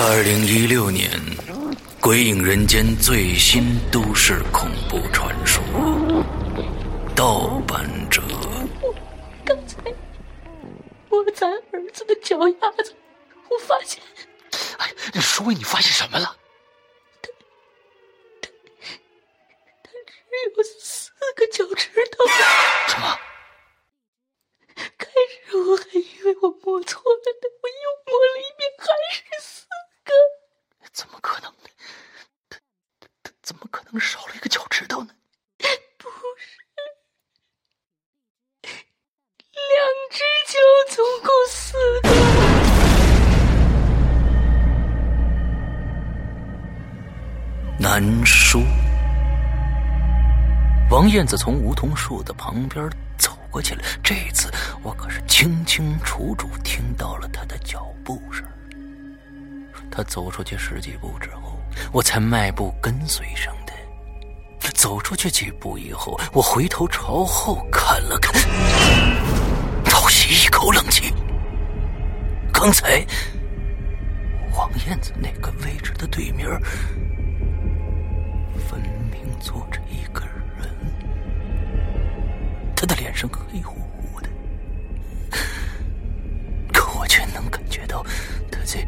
二零一六年，《鬼影人间》最新都市恐怖传说《盗版者》。刚才我在儿子的脚丫子，我发现……哎，你说你发现什么了？他他他只有四个脚趾头。什么？开始我还以为我摸错了呢，我又摸了一遍，还是四个。怎么可能呢？他他他怎么可能少了一个脚趾头呢？不是，两只脚总共四个。难说。王燕子从梧桐树的旁边走过去了，这次我可是清清楚楚听到了他的脚步声。他走出去十几步之后，我才迈步跟随上的。走出去几步以后，我回头朝后看了看，倒吸一口冷气。刚才王燕子那个位置的对面，分明坐着一个人。他的脸上黑乎乎的，可我却能感觉到他在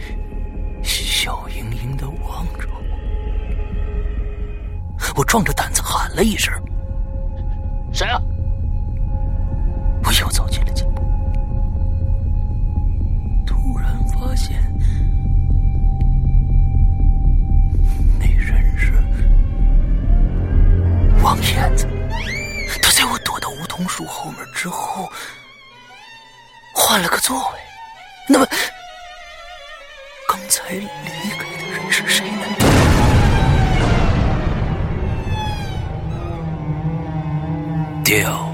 笑盈盈的望着我。我壮着胆子喊了一声：“谁啊？”我又走进了几步，突然发现那人是王燕子。他在我躲到梧桐树后面之后，换了个座位。那么，刚才离开的人是谁呢？掉。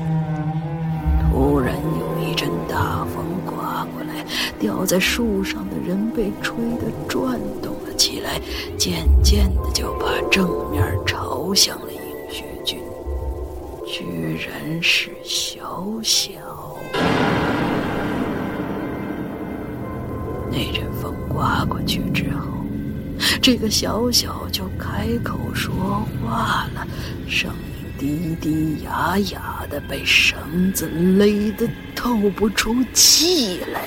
突然有一阵大风刮过来，吊在树上的人被吹得转动了起来，渐渐的就把正面朝向了尹学军。居然是小小。那阵风刮过去之后，这个小小就开口说话了，声音低低哑哑的，被绳子勒得透不出气来。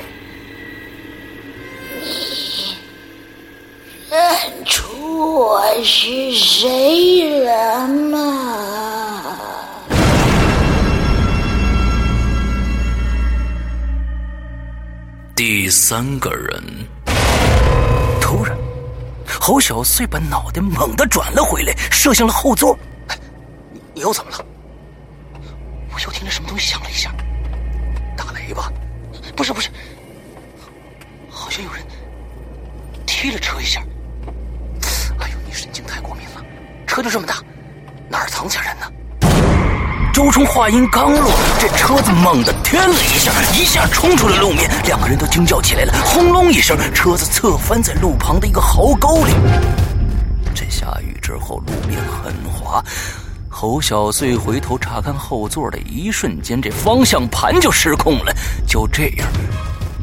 你认出我是谁了吗？第三个人，侯小碎把脑袋猛地转了回来，射向了后座。你你又怎么了？我又听见什么东西响了一下，打雷吧？不是不是，好像有人踢了车一下。哎呦，你神经太过敏了，车就这么大，周冲话音刚落，这车子猛地颠了一下，一下冲出了路面，两个人都惊叫起来了。轰隆一声，车子侧翻在路旁的一个壕沟里。这下雨之后，路面很滑。侯小碎回头查看后座的一瞬间，这方向盘就失控了。就这样，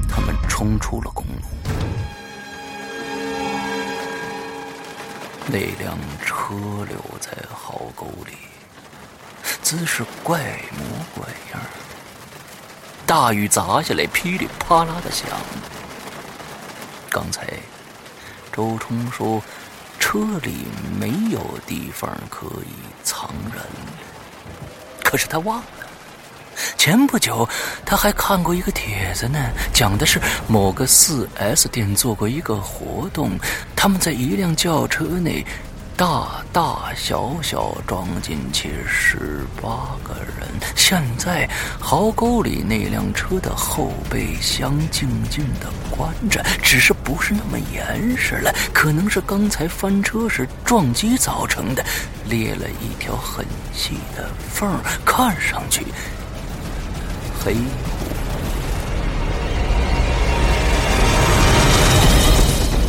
他们冲出了公路。那辆车留在壕沟里。姿势怪模怪样，大雨砸下来，噼里啪啦的响。刚才周冲说车里没有地方可以藏人，可是他忘了，前不久他还看过一个帖子呢，讲的是某个四 S 店做过一个活动，他们在一辆轿车内。大大小小装进去十八个人。现在壕沟里那辆车的后备箱静静的关着，只是不是那么严实了，可能是刚才翻车时撞击造成的，裂了一条很细的缝，看上去黑。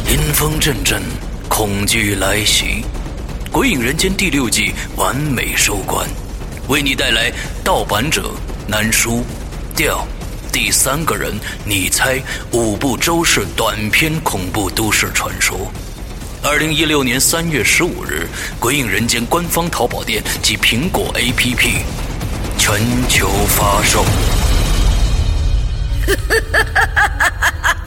阴风阵阵，恐惧来袭。《鬼影人间》第六季完美收官，为你带来盗版者难书调第三个人，你猜五部周氏短篇恐怖都市传说。二零一六年三月十五日，《鬼影人间》官方淘宝店及苹果 APP 全球发售。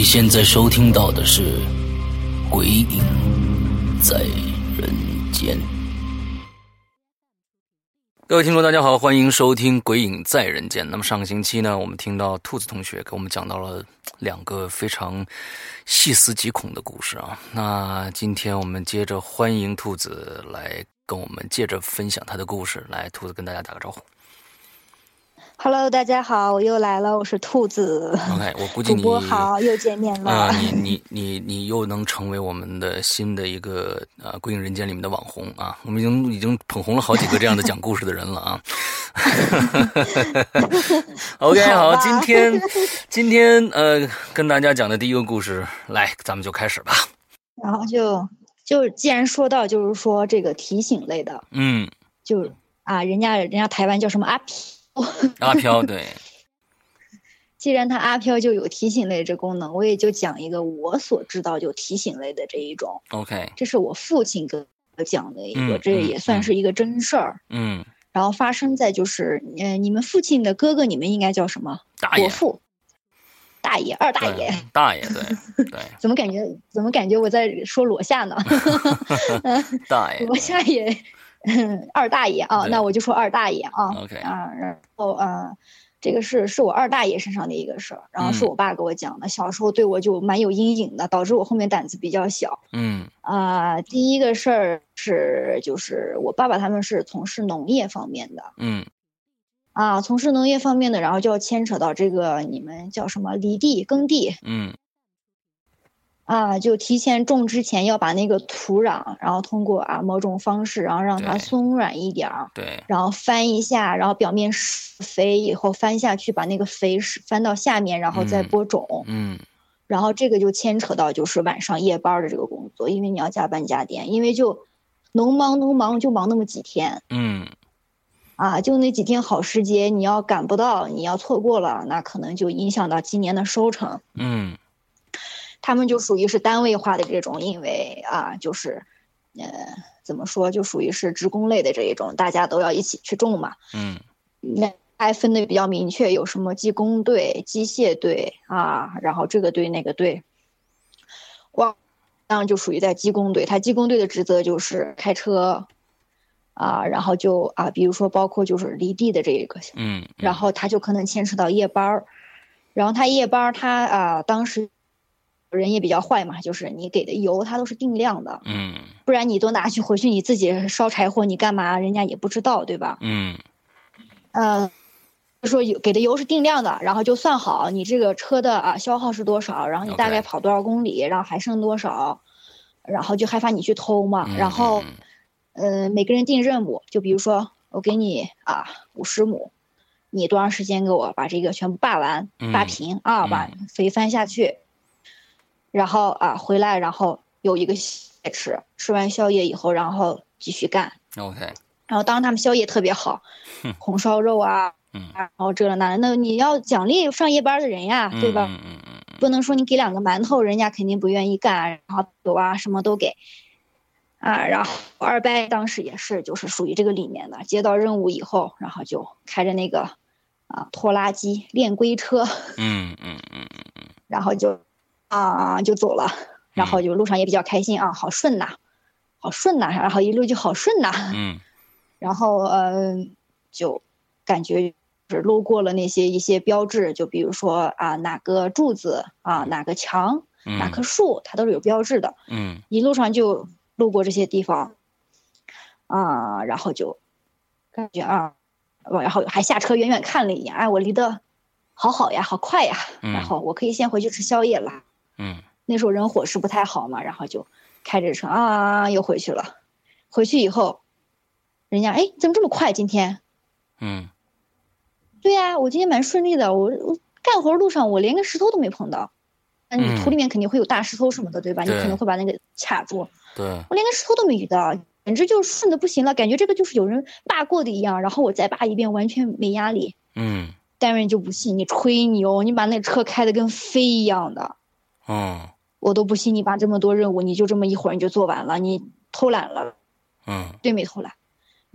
你现在收听到的是《鬼影在人间》。各位听众，大家好，欢迎收听《鬼影在人间》。那么上个星期呢，我们听到兔子同学给我们讲到了两个非常细思极恐的故事啊。那今天我们接着欢迎兔子来跟我们接着分享他的故事。来，兔子跟大家打个招呼。Hello，大家好，我又来了，我是兔子。OK，我估计主你播好，又见面了。啊、你你你你又能成为我们的新的一个呃《归隐人间》里面的网红啊！我们已经已经捧红了好几个这样的讲故事的人了啊。OK，好，好今天今天呃跟大家讲的第一个故事，来，咱们就开始吧。然后就就既然说到就是说这个提醒类的，嗯，就啊，人家人家台湾叫什么阿飘，阿飘，对，既然它阿飘就有提醒类这功能，我也就讲一个我所知道就提醒类的这一种，OK，这是我父亲跟我讲的一个，嗯嗯这也算是一个真事儿。嗯，然后发生在就是，呃，你们父亲的哥哥，你们应该叫什么？大爷伯，父、大爷、二大爷。大爷，对对，怎么感觉怎么感觉我在说罗夏呢？大爷罗夏也 二大爷啊，那我就说二大爷啊。，OK，啊，然后呃，这个是是我二大爷身上的一个事儿，然后是嗯。我爸给我讲的，小时候对我就蛮有阴影的，导致我后面胆子比较小。嗯。啊、第一个事儿是就是我爸爸他们是从事农业方面的嗯。啊，从事农业方面的，然后就要牵扯到这个你们叫什么犁地耕地，嗯啊，就提前种之前要把那个土壤，然后通过啊某种方式，然后让它松软一点儿，对，然后翻一下，然后表面施肥以后翻下去，把那个肥是翻到下面，然后再嗯播种，嗯。然后这个就牵扯到就是晚上夜班儿的这个工作，因为你要加班加点，因为就农忙农忙就忙那么几天嗯。啊，就那几天好时节，你要赶不到，你要错过了，那可能就影响到今年的收成。嗯他们就属于是单位化的这种，因为啊，就是，呃，怎么说，就属于是职工类的这一种，大家都要一起去种嘛。嗯那还分的比较明确，有什么技工队、机械队啊，然后这个队那个队。哇当然就属于在技工队，他技工队的职责就是开车，啊，然后就啊，比如说包括就是犁地的这一个嗯，然后他就可能牵扯到夜班儿，然后他夜班儿他啊、当时人也比较坏嘛，就是你给的油它都是定量的，嗯。不然你都拿去回去你自己烧柴火，你干嘛人家也不知道，对吧？嗯。呃，就说有给的油是定量的，然后就算好你这个车的啊消耗是多少，然后你大概跑多少公里，然后还剩多少，然后就害怕你去偷嘛，嗯，然后嗯呃，每个人定任务，就比如说我给你啊五十亩，你多长时间给我把这个全部霸完、扒嗯。平啊，把嗯肥翻下去，然后啊回来，然后有一个宵夜吃，吃完宵夜以后，然后继续干。OK，然后当他们宵夜特别好，红烧肉啊，嗯然后这了那的，那你要奖励上夜班的人呀，对吧？嗯嗯嗯不能说你给两个馒头，人家肯定不愿意干，然后酒啊什么都给，啊，然后二伯当时也是就是属于这个里面的，接到任务以后，然后就开着那个啊拖拉机练龟车，嗯嗯嗯嗯 然后就啊就走了，然后就路上也比较开心啊，好顺呐，好顺呐，然后一路就好顺呐，嗯 然后嗯、就感觉是路过了那些一些标志，就比如说啊哪个柱子啊哪个墙哪嗯棵树，它都是有标志的。嗯一路上就路过这些地方，啊，然后就感觉啊，然后还下车远远看了一眼，哎，我离得好好呀，好快呀，嗯然后我可以先回去吃宵夜了。嗯那时候人伙食不太好嘛，然后就开着车啊又回去了。回去以后，人家哎怎么这么快今天？嗯对呀、我今天蛮顺利的，我我干活路上我连个石头都没碰到。那你嗯土里面肯定会有大石头什么的，对吧？你可能会把那个卡住。对，我连个石头都没遇到，简直就顺的不行了，感觉这个就是有人扒过的一样。然后我再扒一遍，完全没压力。嗯单位人就不信你吹牛，你把那车开的跟飞一样的，嗯我都不信你把这么多任务你就这么一会儿你就做完了，你偷懒了，嗯对没偷懒？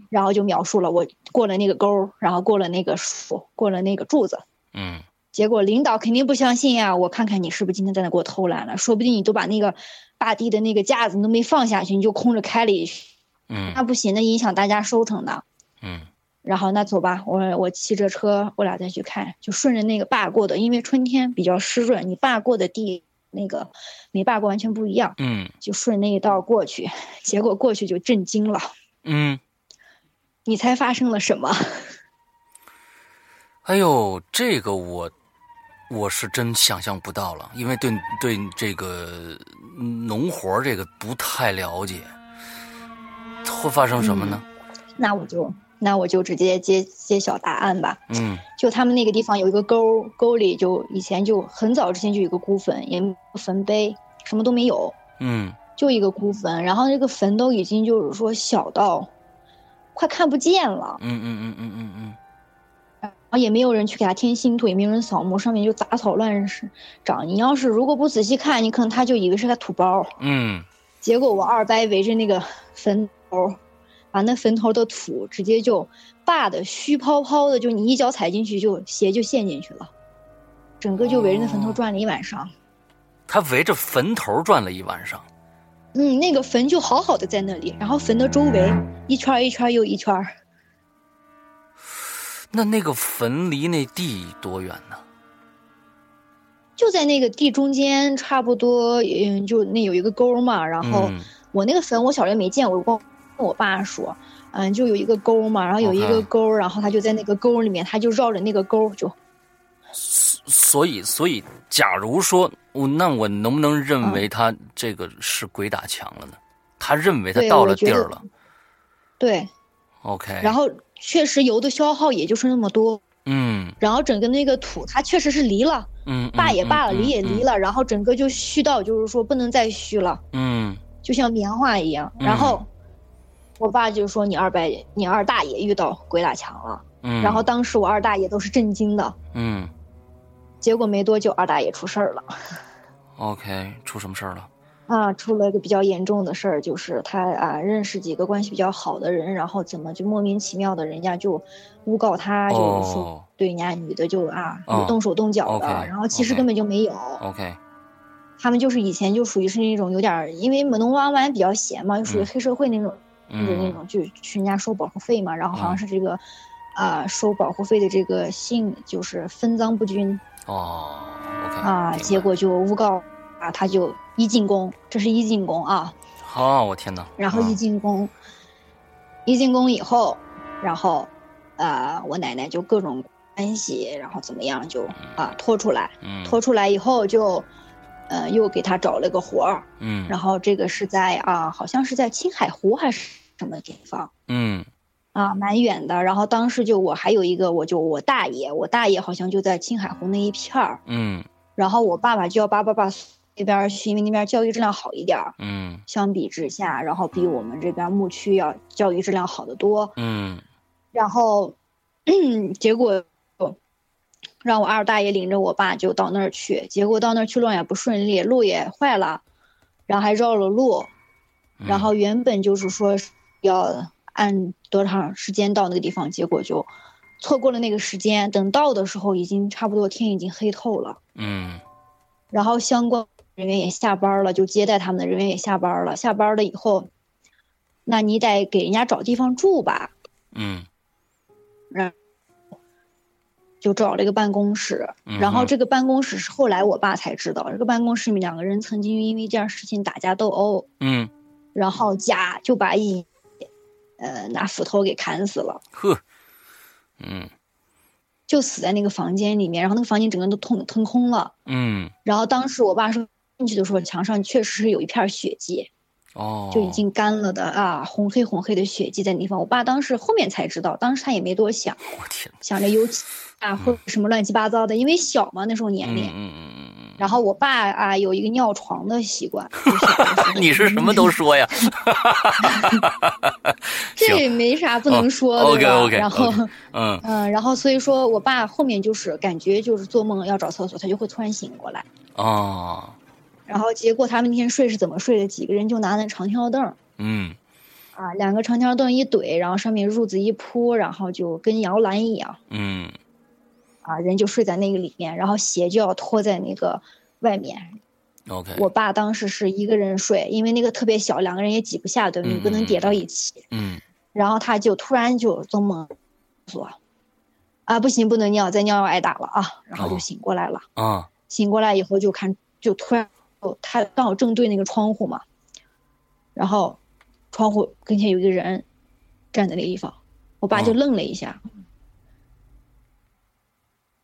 然后就描述了我过了那个沟儿，然后过了那个树，过了那个柱子。嗯结果领导肯定不相信呀，我看看你是不是今天在那给我偷懒了，说不定你都把那个扒地的那个架子你都没放下去，你就空着开了一那不行，那影响大家收成的。嗯然后那走吧，我我骑着车，我俩再去看，就顺着那个坝过的，因为春天比较湿润，你坝过的地那个没坝过完全不一样，嗯就顺那一道过去，结果过去就震惊了，嗯，你猜发生了什么？哎呦，这个我我是真想象不到了，因为对对这个农活这个不太了解，会发生什么呢？那我就那我就直接揭揭晓答案吧。嗯就他们那个地方有一个沟，沟里就以前就很早之前就有一个孤坟，也没有坟碑，什么都没有，嗯就一个孤坟，然后那个坟都已经就是说小到快看不见了。嗯嗯嗯嗯嗯嗯然后也没有人去给它添新土，也没有人扫墓，上面就杂草乱长。你要是如果不仔细看，你可能他就以为是个土包。嗯结果我二伯围着那个坟头，把那坟头的土直接就霸的虚泡泡的，就你一脚踩进去就鞋就陷进去了，整个就围着那坟头转了一晚上。他围着坟头转了一晚上。嗯，那个坟就好好的在那里，然后坟的周围一圈一圈又一圈。那那个坟离那地多远呢？就在那个地中间，差不多，嗯，就那有一个沟嘛。然后嗯我那个坟，我小时候没见过，我光跟我爸说，嗯，就有一个沟嘛，然后有一个沟然后他就在那个沟里面，他就绕着那个沟就，所以，所以，假如说我，那我能不能认为他这个是鬼打墙了呢？他认为他到了地儿了。对，OK，然后确实油的消耗也就是那么多，嗯然后整个那个土它确实是离了，嗯，罢也罢了，嗯离也离，了，然后整个就虚到就是说不能再虚了。嗯就像棉花一样。嗯然后我爸就说：“你二伯，你二大爷遇到鬼打墙了。嗯，然后当时我二大爷都是震惊的。嗯结果没多久，二大爷出事儿了，OK，出什么事儿了？啊！出了一个比较严重的事儿，就是他啊认识几个关系比较好的人，然后怎么就莫名其妙的，人家就诬告他，就是说哦对人家女的就啊动手动脚的然后其实根本就没有。OK，他们就是以前就属于是那种有点儿，因为门东湾湾比较闲嘛，就属于嗯黑社会那种。就是那嗯。种就去人家收保护费嘛，然后好像嗯。是这个，啊、收保护费的这个信就是分赃不均哦，OK 啊，结果就诬告啊，他就一进宫，这是一进宫啊，好，我天哪！然后一啊进宫，一进宫以后，然后，呃，我奶奶就各种关系，然后怎么样就啊拖出来，嗯。拖出来以后就，呃，又给他找了个活儿，嗯然后这个是在啊，好像是在青海湖还是什么地方。嗯啊，蛮远的。然后当时就我还有一个，我就我大爷，我大爷好像就在青海湖那一片儿。嗯然后我爸爸就要叭叭叭那边因为那边教育质量好一点儿。嗯相比之下，然后比我们这边牧区要教育质量好得多。嗯然后，结果让我二大爷领着我爸就到那儿去，结果到那儿去路也不顺利，路也坏了，然后还绕了路。嗯然后原本就是说要按多长时间到那个地方，结果就错过了那个时间。等到的时候，已经差不多天已经黑透了。嗯然后相关人员也下班了，就接待他们的人员也下班了。下班了以后，那你得给人家找地方住吧。嗯然就找了一个办公室，嗯然后这个办公室是后来我爸才知道，这个办公室里面两个人曾经因为这件事情打架斗殴，嗯，然后甲就把乙呃拿斧头给砍死了，呵，嗯。就死在那个房间里面，然后那个房间整个都腾腾空了。嗯，然后当时我爸说进去的时候，墙上确实是有一片血迹，哦，就已经干了的啊，红黑红黑的血迹在那地方。我爸当时后面才知道，当时他也没多想，我天，想着油漆啊或者什么乱七八糟的，因为小嘛那时候年龄。嗯嗯嗯嗯然后我爸啊有一个尿床的习惯，你是什么都说呀？这也没啥不能说哦的 OK，OK，然后嗯 嗯，然后所以说我爸后面就是感觉就是做梦要找厕所，他就会突然醒过来。哦，然后结果他们那天睡是怎么睡的？几个人就拿那长条凳嗯啊，两个长条凳一怼，然后上面褥子一铺，然后就跟摇篮一样嗯啊，人就睡在那个里面，然后鞋就要拖在那个外面。，OK，我爸当时是一个人睡，因为那个特别小，两个人也挤不下，对吧？你不能叠到一起。嗯然后他就突然就做梦说：“啊，不行，不能尿，再尿要挨打了啊！”然后就哦醒过来了。啊醒过来以后就看，就突然，哦他刚好正对那个窗户嘛，然后窗户跟前有一个人站在那个地方，我爸就哦愣了一下，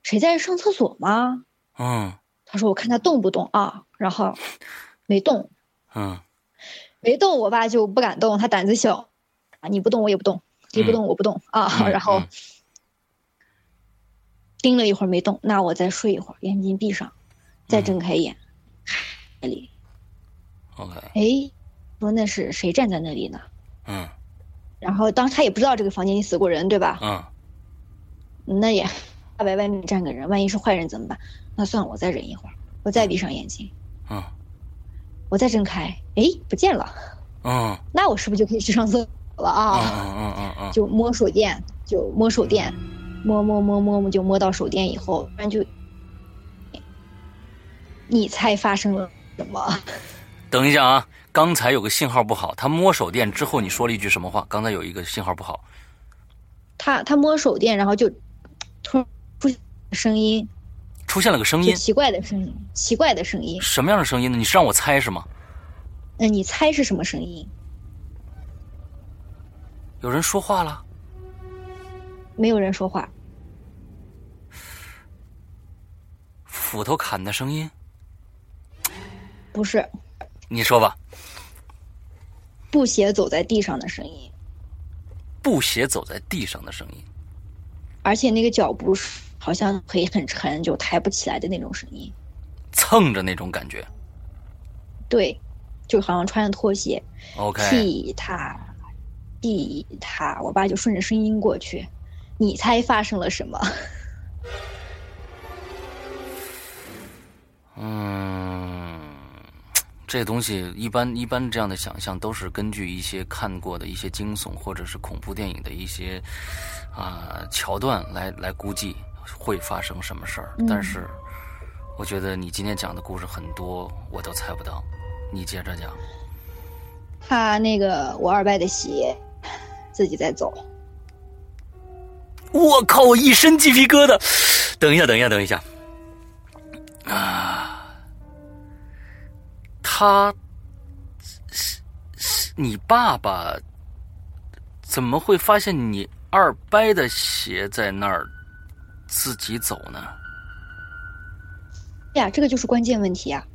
谁在上厕所吗？嗯他说我看他动不动啊，然后没动，嗯没动，我爸就不敢动，他胆子小，啊，你不动我也不动，你不动我不动、啊，嗯然后嗯。盯了一会儿没动，那我再睡一会儿，眼睛闭上，再睁开眼，那里，，OK，哎，说那是谁站在那里呢？嗯。然后当时他也不知道这个房间里死过人，对吧？嗯。那也大白外面站个人，万一是坏人怎么办？那算了，我再忍一会儿，我再闭上眼睛，嗯。我再睁开，哎，不见了，嗯。那我是不是就可以去上厕所了嗯啊？就摸手电，就摸手电，摸摸摸摸摸，就摸到手电以后，突然就，你猜发生了什么？等一下啊，刚才有个信号不好，他摸手电之后你说了一句什么话？刚才有一个信号不好，他他摸手电，然后就 突出声音，出现了个声音，奇怪的声音，奇怪的声音。什么样的声音呢？你是让我猜是吗？嗯，你猜是什么声音？有人说话了？没有人说话，斧头砍的声音？不是你说吧。布鞋走在地上的声音，布鞋走在地上的声音。而且那个脚步是好像可以很沉，就抬不起来的那种声音。蹭着那种感觉。对，就好像穿着拖鞋，OK，踢踏，踢踏，我爸就顺着声音过去。你猜发生了什么？嗯，这东西一般一般这样的想象都是根据一些看过的一些惊悚或者是恐怖电影的一些啊、桥段来来估计会发生什么事儿。嗯但是我觉得你今天讲的故事很多我都猜不到，你接着讲。他那个我二伯的鞋自己在走，我靠！我一身鸡皮疙瘩。等一下，等一下，等一下。啊，他是是你爸爸怎么会发现你二伯的鞋在那儿自己走呢？呀，这个就是关键问题啊！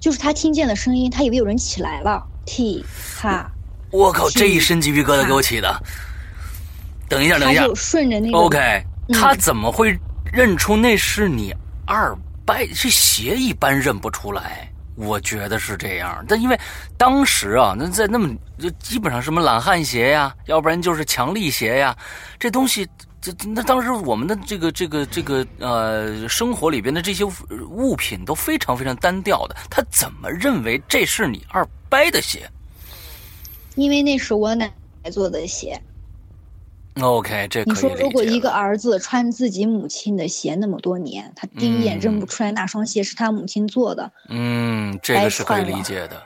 就是他听见了声音，他以为有人起来了，T 哈，我靠！这一身鸡皮疙瘩给我起的。等一下，等一下他就顺着那个 OK，嗯他怎么会认出那是你二伯？这鞋一般认不出来，我觉得是这样。但因为当时啊，那在那么就基本上什么懒汉鞋呀，要不然就是强力鞋呀，这东西。这那当时我们的这个这个这个呃生活里边的这些物品都非常非常单调的，他怎么认为这是你二伯的鞋因为那是我奶奶做的鞋。？OK，这可你说，如果一个儿子穿自己母亲的鞋那么多年，他第一眼认不出来那双鞋是他母亲做的，嗯，这个是可以理解的，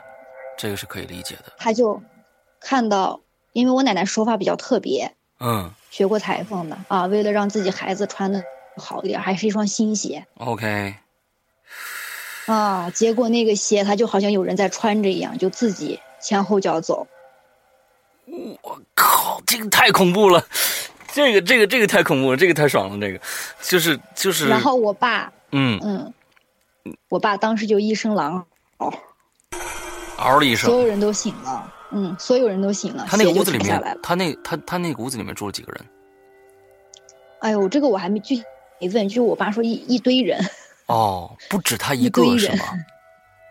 这个是可以理解的。他就看到，因为我奶奶手法比较特别，嗯学过裁缝的啊，为了让自己孩子穿的好一点，还是一双新鞋，OK，啊。结果那个鞋，他就好像有人在穿着一样，就自己前后脚走。我靠，这个太恐怖了，这个这个这个太恐怖了，这个太爽了，这个就是就是，然后我爸，嗯，嗯，我爸当时就一声狼嗷，嗷了一声所，有人都醒了，嗯，所有人都醒了，他那个屋子里面。他那他他那个屋子里面住了几个人？哎呦，这个我还没具体没问，就我爸说一一堆人，哦，不止他 一个是吗？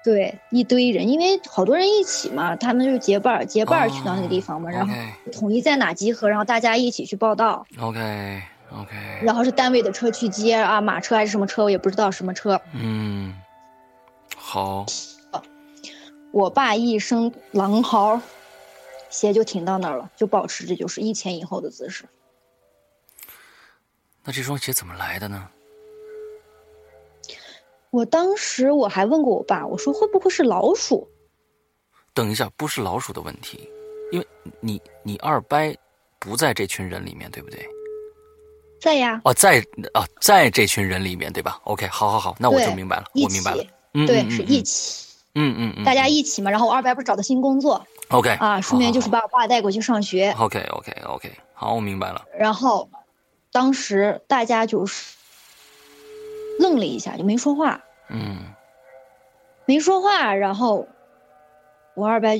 对，一堆人，因为好多人一起嘛，他们就是结伴儿结伴儿去到那个地方嘛，然后统一在哪集合，然后大家一起去报道，OK OK，然后是单位的车去接啊，马车还是什么车，我也不知道什么车。嗯，好，我爸一声狼嚎，鞋就停到那儿了，就保持着就是一前一后的姿势。那这双鞋怎么来的呢？我当时我还问过我爸，我说会不会是老鼠？等一下，不是老鼠的问题，因为你你二伯不在这群人里面，对不对？在呀，哦，在哦，在这群人里面，对吧？OK，好好好，那我就明白了，我明白了。嗯，对，嗯是一，起，嗯嗯嗯，大家一起嘛。然后我二伯不是找的新工作 OK 啊，顺便就是把我爸带过去上学。OK OK OK，好，我明白了。然后，当时大家就是愣了一下，就没说话，嗯没说话。然后我二伯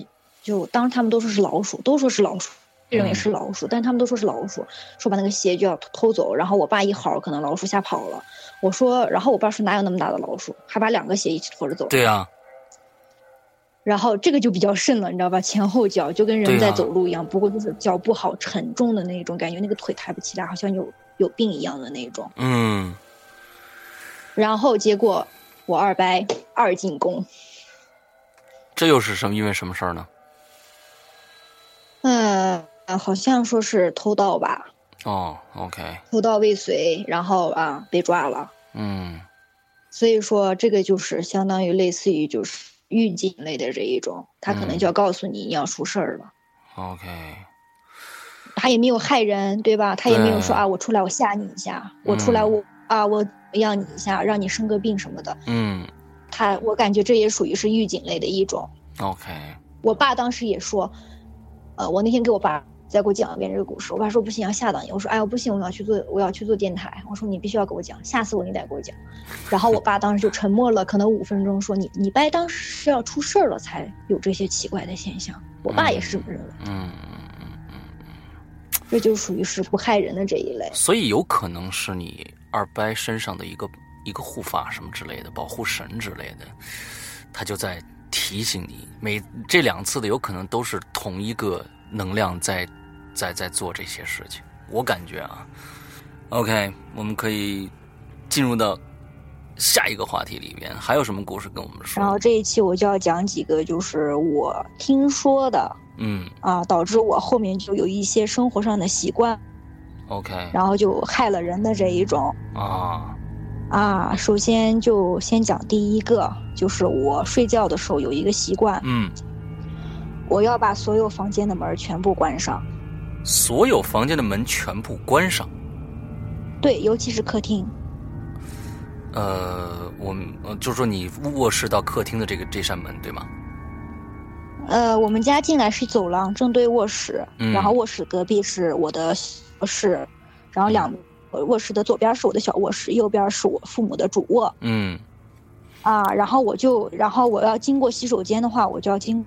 就当时他们都说是老鼠，都说是老鼠，认为是老鼠，但他们都说是老鼠，说把那个鞋就要偷走。然后我爸一嚎，可能老鼠吓跑了。我说，然后我爸说哪有那么大的老鼠，还把两个鞋一起拖着走。对啊，然后这个就比较瘆了，你知道吧？前后脚就跟人在走路一样，不过就是脚步好沉重的那种感觉，那个腿抬不起来，好像有有病一样的那种。嗯然后结果我二伯二进宫，这又是什么？因为什么事儿呢？呃，好像说是偷盗吧，哦，OK，偷盗未遂，然后啊被抓了。嗯所以说这个就是相当于类似于就是预警类的这一种，他可能就要告诉你你要出事儿了。OK，他也没有害人，对吧？他也没有说啊，我出来我吓你一下，我出来嗯我啊我让你一下，让你生个病什么的。嗯他我感觉这也属于是预警类的一种。OK，我爸当时也说，呃，我那天给我爸再给我讲一遍这个故事，我爸说不行，要吓到你。我说哎呀不行，我要去做，我要去做电台。我说你必须要给我讲，吓死我你得给我讲。然后我爸当时就沉默了，可能五分钟，说你你爸当时是要出事儿了才有这些奇怪的现象。我爸也是这么认为，嗯嗯嗯，这就属于是不害人的这一类。所以有可能是你二伯身上的一个一个护法什么之类的，保护神之类的，他就在提醒你，每这两次的有可能都是同一个能量在在在做这些事情。我感觉啊，OK，我们可以进入到下一个话题里边，还有什么故事跟我们说？然后这一期我就要讲几个，就是我听说的嗯啊，导致我后面就有一些生活上的习惯，，OK 然后就害了人的这一种啊，啊。首先就先讲第一个，就是我睡觉的时候有一个习惯，嗯，我要把所有房间的门全部关上，所有房间的门全部关上。对，尤其是客厅。呃，我们呃就是说你卧室到客厅的这个这扇门，对吗？呃，我们家进来是走廊，正对卧室，嗯然后卧室隔壁是我的卧室，然后两呃卧室的左边是我的小卧室，右边是我父母的主卧。嗯啊，然后我就，然后我要经过洗手间的话，我就要经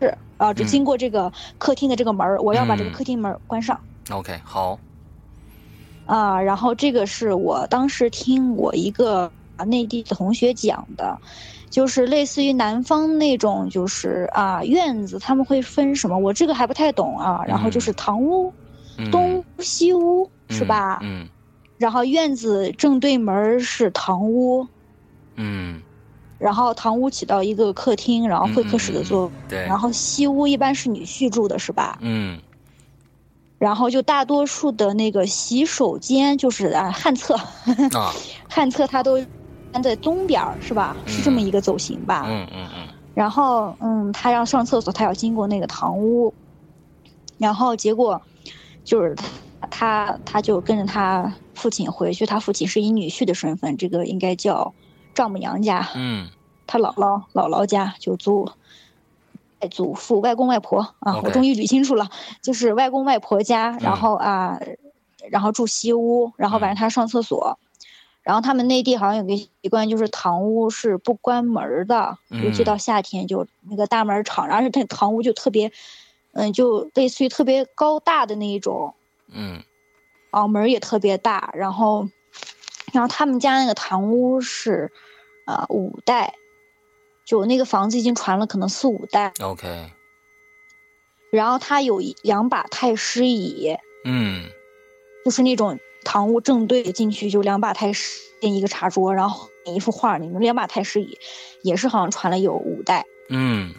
是啊，就嗯经过这个客厅的这个门儿，我要把这个嗯客厅门关上，OK，好，啊。然后这个是我当时听我一个啊内地的同学讲的，就是类似于南方那种，就是啊院子他们会分什么，我这个还不太懂啊。然后就是堂屋、嗯、东屋西屋是嗯吧？嗯然后院子正对门是堂屋，嗯，然后堂屋起到一个客厅，然后会客室的作用。对，然后西屋一般是女婿住的是吧？嗯。然后就大多数的那个洗手间就是啊旱厕，啊，旱厕它都安在东边儿是吧？是这么一个走形吧？嗯嗯嗯。然后嗯，他要上厕所，他要经过那个堂屋，然后结果就是他他他就跟着他父亲回去，他父亲是以女婿的身份，这个应该叫丈母娘家，嗯他姥姥姥姥家就租外祖父、外公外婆啊我终于捋清楚了，就是外公外婆家，然后啊，然后住西屋，然后晚上他上厕所。然后他们内地好像有个习惯，就是堂屋是不关门的，尤其嗯到夏天就那个大门儿敞，而且那堂屋就特别，嗯，就类似于特别高大的那一种，嗯。啊，门儿也特别大，然后，然后他们家那个堂屋是，啊、五代，就那个房子已经传了可能四五代，，OK，然后他有一两把太师椅，嗯。就是那种堂屋正对进去就两把太师一个茶桌，然后一幅画那种两把太师椅，也是好像传了有五代，嗯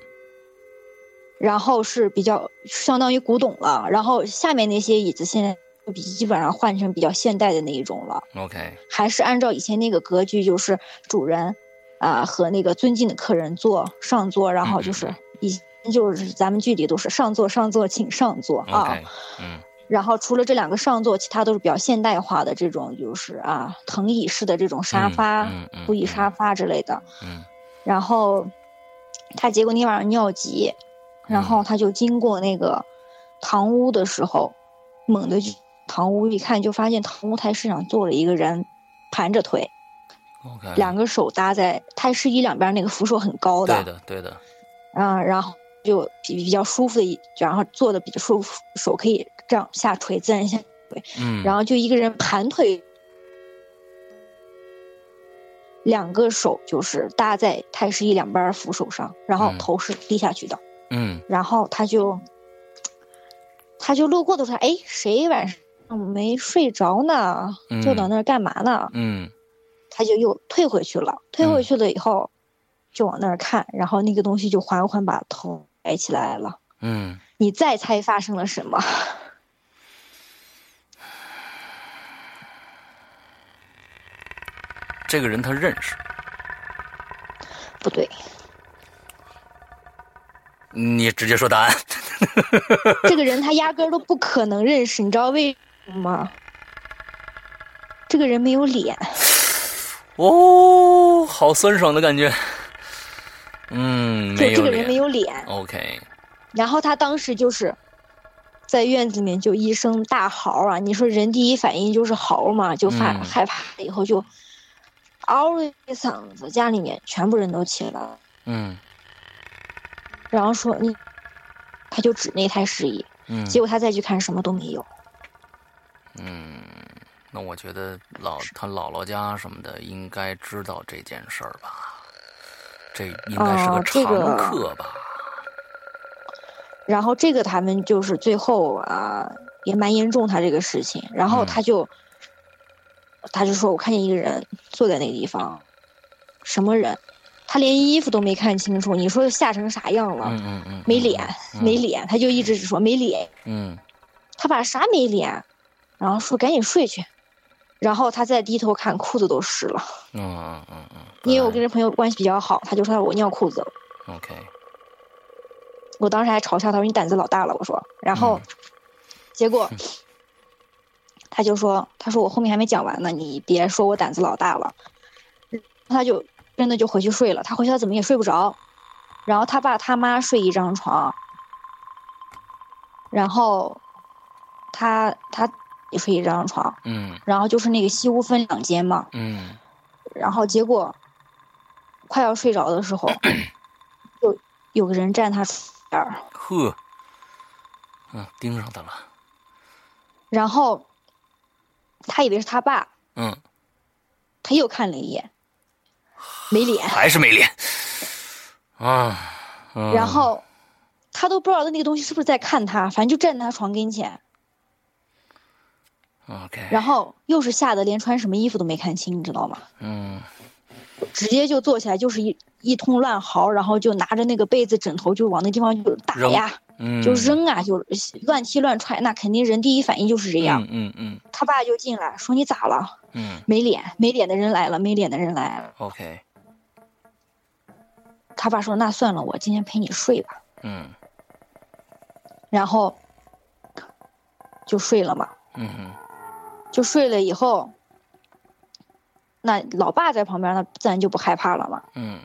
然后是比较相当于古董了，然后下面那些椅子现在就比基本上换成比较现代的那一种了。，OK，还是按照以前那个格局，就是主人啊、和那个尊敬的客人坐上座，然后就是以前就是咱们剧里都是上座上座请上座啊。嗯然后除了这两个上座，其他都是比较现代化的这种，就是啊藤椅式的这种沙发、布艺沙发之类的。嗯然后他结果那晚上尿急，然后他就经过那个堂屋的时候，猛地就堂屋一看，就发现堂屋太师上坐了一个人，盘着腿，，OK，两个手搭在太师椅两边那个扶手很高的对的对的，啊，然后就比比较舒服的一，然后坐的比较舒服，手可以这样下垂，自然下垂，嗯，然后就一个人盘腿，两个手就是搭在太师椅两边扶手上，然后嗯。头是低下去的，嗯然后他就他就路过的时候，哎，谁晚上没睡着呢？坐到那儿干嘛呢？嗯他就又退回去了。退回去了以后，就往那儿看，然后那个东西就缓缓把头抬起来了。嗯你再猜发生了什么？这个人他认识，不对，你直接说答案。这个人他压根儿都不可能认识，你知道为什么吗？这个人没有脸，哦，好酸爽的感觉。嗯，没有就这个人脸没有脸。OK，然后他当时就是在院子里面就一声大嚎啊！你说人第一反应就是嚎嘛，就怕、嗯害怕了以后就嗷了一嗓子，家里面全部人都起来了，嗯然后说你，他就指那台石椅，嗯结果他再去看什么都没有。嗯，那我觉得老他姥姥家什么的应该知道这件事儿吧？这应该是个常个客吧？然后这个他们就是最后啊也蛮严重，他这个事情，然后嗯他就、他就说我看见一个人坐在那个地方，什么人？他连衣服都没看清楚，你说吓成啥样了？嗯嗯嗯，没脸，嗯没脸，他就一直只说没脸，嗯他把啥没脸，然后说赶紧睡去，然后他再低头看，裤子都湿了。嗯嗯嗯嗯，因为我跟这朋友关系比较好，他就说我尿裤子了。OK，我当时还嘲笑他说你胆子老大了，我说，然后、嗯结果他就说，他说我后面还没讲完呢，你别说我胆子老大了。他就真的就回去睡了，他回去他怎么也睡不着，然后他爸他妈睡一张床，然后他他也睡一张床，嗯。然后就是那个西屋分两间嘛，嗯。然后结果快要睡着的时候，有有个人站他床边儿，呵，嗯，盯上他了。然后他以为是他爸，嗯，他又看了一眼，没脸，还是没脸。啊，嗯然后他都不知道那个东西是不是在看他，反正就站在他床跟前，OK，然后又是吓得连穿什么衣服都没看清，你知道吗？嗯直接就坐起来就是一一通乱嚎，然后就拿着那个被子枕头就往那地方就打呀，嗯，就扔啊，就乱踢乱踹，那肯定人第一反应就是这样。嗯嗯嗯他爸就进来说：“你咋了？嗯没脸，没脸的人来了，没脸的人来了。，OK，” 他爸说：“那算了，我今天陪你睡吧。嗯”然后就睡了嘛。嗯哼，就睡了以后，那老爸在旁边，那自然就不害怕了嘛。嗯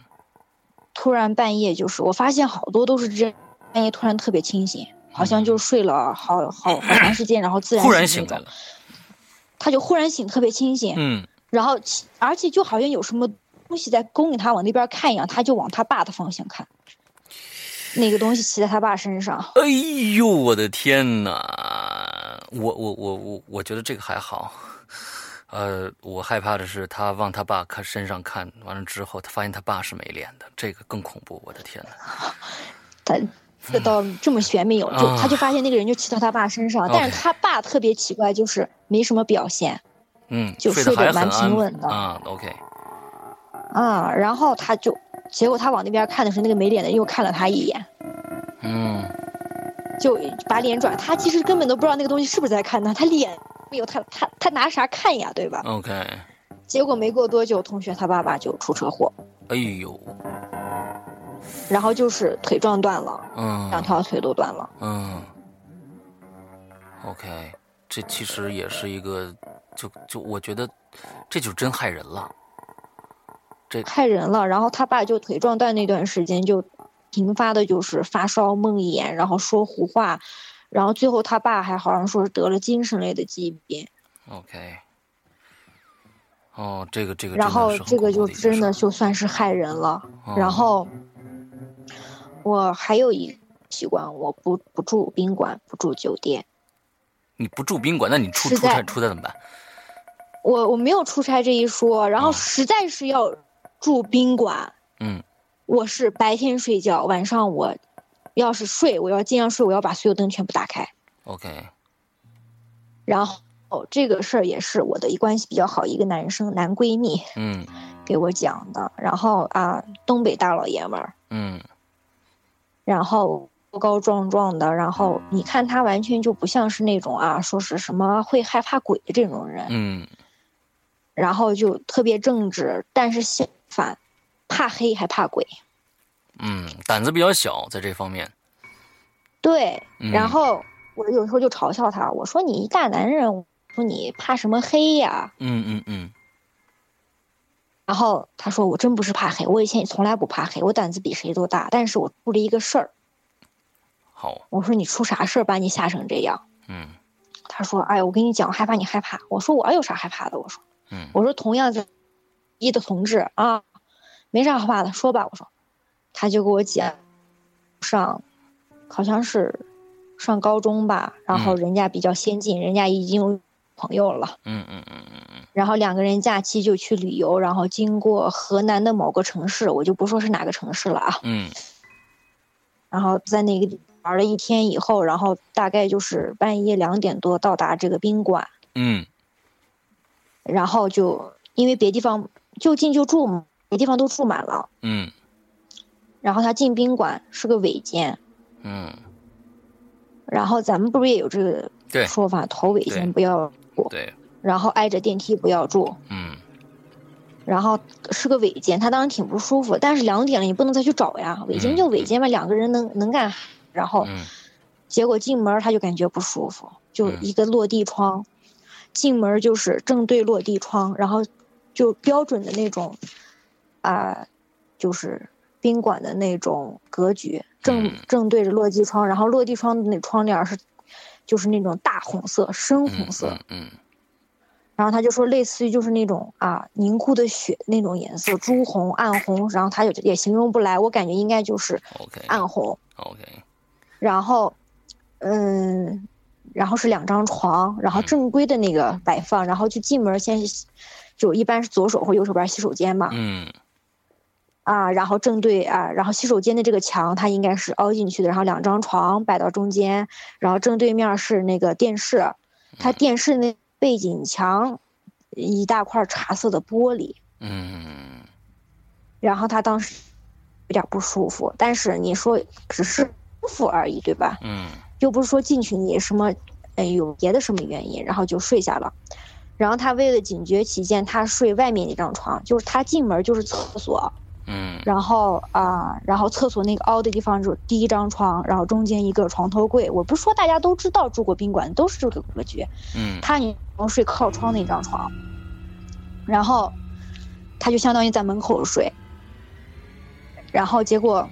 突然半夜就是，我发现好多都是这半夜突然特别清醒，好像就睡了好好好长时间，然后自然忽然醒那种醒来了。他就忽然醒，特别清醒，嗯然后而且就好像有什么东西在勾引他往那边看一样，他就往他爸的方向看。那个东西骑在他爸身上，哎呦，我的天哪！我我我我我觉得这个还好，呃，我害怕的是他往他爸看身上看，完了之后他发现他爸是没脸的，这个更恐怖！我的天哪！他这倒这么悬没有，就啊他就发现那个人就骑到他爸身上，但是他爸特别奇怪，就是没什么表现嗯，就睡得还睡得蛮平稳的啊。OK，啊，然后他就结果他往那边看的时候，那个没脸的又看了他一眼，嗯就把脸转，他其实根本都不知道那个东西是不是在看他，他脸没有，他他他拿啥看呀，对吧？OK，结果没过多久，同学他爸爸就出车祸，哎呦，然后就是腿撞断了，嗯，两条腿都断了。嗯，OK，这其实也是一个，就就我觉得这就真害人了。这害人了。然后他爸就腿撞断那段时间，就频发的就是发烧、梦魇，然后说胡话，然后最后他爸还好像说是得了精神类的疾病。OK，哦，这个这个然后这个就真的就算是害人了。哦然后我还有一习惯，我不不住宾馆，不住酒店。你不住宾馆，那你出出差出差怎么办？我我没有出差这一说，然后哦实在是要住宾馆，嗯。我是白天睡觉，晚上我要是睡，我要尽量睡，我要把所有灯全部打开。，OK，然后这个事儿也是我的一关系比较好一个男生男闺蜜嗯。给我讲的。然后啊，东北大老爷们儿，嗯。然后高高壮壮的，然后你看他完全就不像是那种啊，说是什么会害怕鬼的这种人，嗯。然后就特别正直，但是相反，怕黑还怕鬼。嗯，胆子比较小，在这方面。对，嗯然后我有时候就嘲笑他，我说你一大男人，我说你怕什么黑呀？嗯嗯嗯然后他说我真不是怕黑，我以前也从来不怕黑，我胆子比谁都大，但是我出了一个事儿。好，我说你出啥事儿把你吓成这样？嗯他说哎，我跟你讲，害怕你害怕。我说我有啥害怕的？我说嗯我说同样在一的同志啊，没啥害怕的，说吧。我说，他就给我讲，上好像是上高中吧，然后嗯人家比较先进，人家已经有朋友了。嗯嗯嗯嗯嗯然后两个人假期就去旅游，然后经过河南的某个城市，我就不说是哪个城市了啊。嗯然后在那个玩了一天以后，然后大概就是半夜两点多到达这个宾馆，嗯然后就因为别地方就近就住嘛，别地方都住满了。嗯。然后他进宾馆是个尾间，嗯，然后咱们不是也有这个说法，头尾对。间不要住，对，然后挨着电梯不要住，嗯。然后是个尾间，他当时挺不舒服，但是两点了你不能再去找呀，尾间就尾间吧，两个人能能干，然后嗯。结果进门他就感觉不舒服，就嗯。一个落地窗，进门就是正对落地窗，然后就标准的那种，啊、就是宾馆的那种格局，正嗯。正对着落地窗，然后落地窗的那窗帘是，就是那种大红色、深红嗯色，嗯嗯。然后他就说类似于就是那种啊凝固的血那种颜色，朱红、暗红，然后他就也形容不来，我感觉应该就是暗红。OK，然后，嗯，然后是两张床，然后正规的那个摆放，然后就进门先是就一般是左手或右手边洗手间嘛，嗯啊，然后正对啊，然后洗手间的这个墙它应该是凹进去的，然后两张床摆到中间，然后正对面是那个电视，它电视那背景墙一大块茶色的玻璃，嗯然后他当时有点不舒服，但是你说只是舒服而已，对吧？嗯又不是说进去你什么，哎，有别的什么原因，然后就睡下了。然后他为了警觉起见，他睡外面那张床，就是他进门就是厕所，嗯。然后啊、然后厕所那个凹的地方就是第一张床，然后中间一个床头柜。我不是说大家都知道住过宾馆都是这个格局，嗯。他女朋友睡靠窗那张床，然后他就相当于在门口睡，然后结果，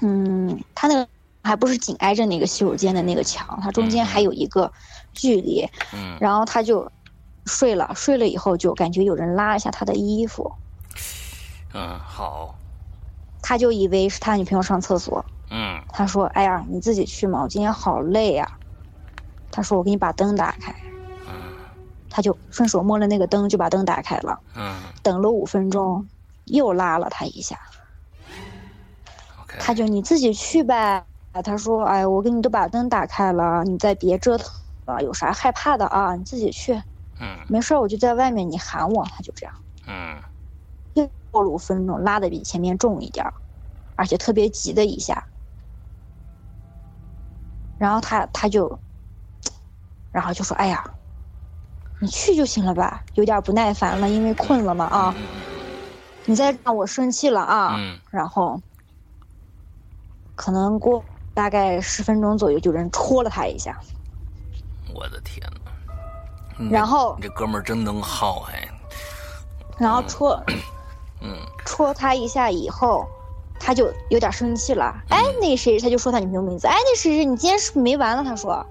嗯，他那个还不是紧挨着那个洗手间的那个墙，他中间还有一个距离，嗯。然后他就睡了，睡了以后就感觉有人拉一下他的衣服，嗯，好，他就以为是他女朋友上厕所，嗯。他说：“哎呀，你自己去嘛，我今天好累呀、他说：“我给你把灯打开。”嗯。他就顺手摸了那个灯，就把灯打开了。嗯。等了五分钟，又拉了他一下。他就你自己去呗。他说：“哎，我给你都把灯打开了，你再别折腾了，有啥害怕的啊？你自己去，嗯。没事儿，我就在外面，你喊我。”他就这样，嗯又过了五分钟，拉的比前面重一点儿，而且特别急的一下。然后他他就，然后就说：“哎呀，你去就行了吧，有点不耐烦了，因为困了嘛啊。你再让我生气了啊。嗯然后，可能过大概十分钟左右，就有人戳了他一下，我的天哪！然后你这哥们儿真能耗哎，然后戳 嗯戳他一下以后，他就有点生气了。哎，那谁，他就说他女朋友名字。哎，那谁谁，你今天是不是没完了？他说。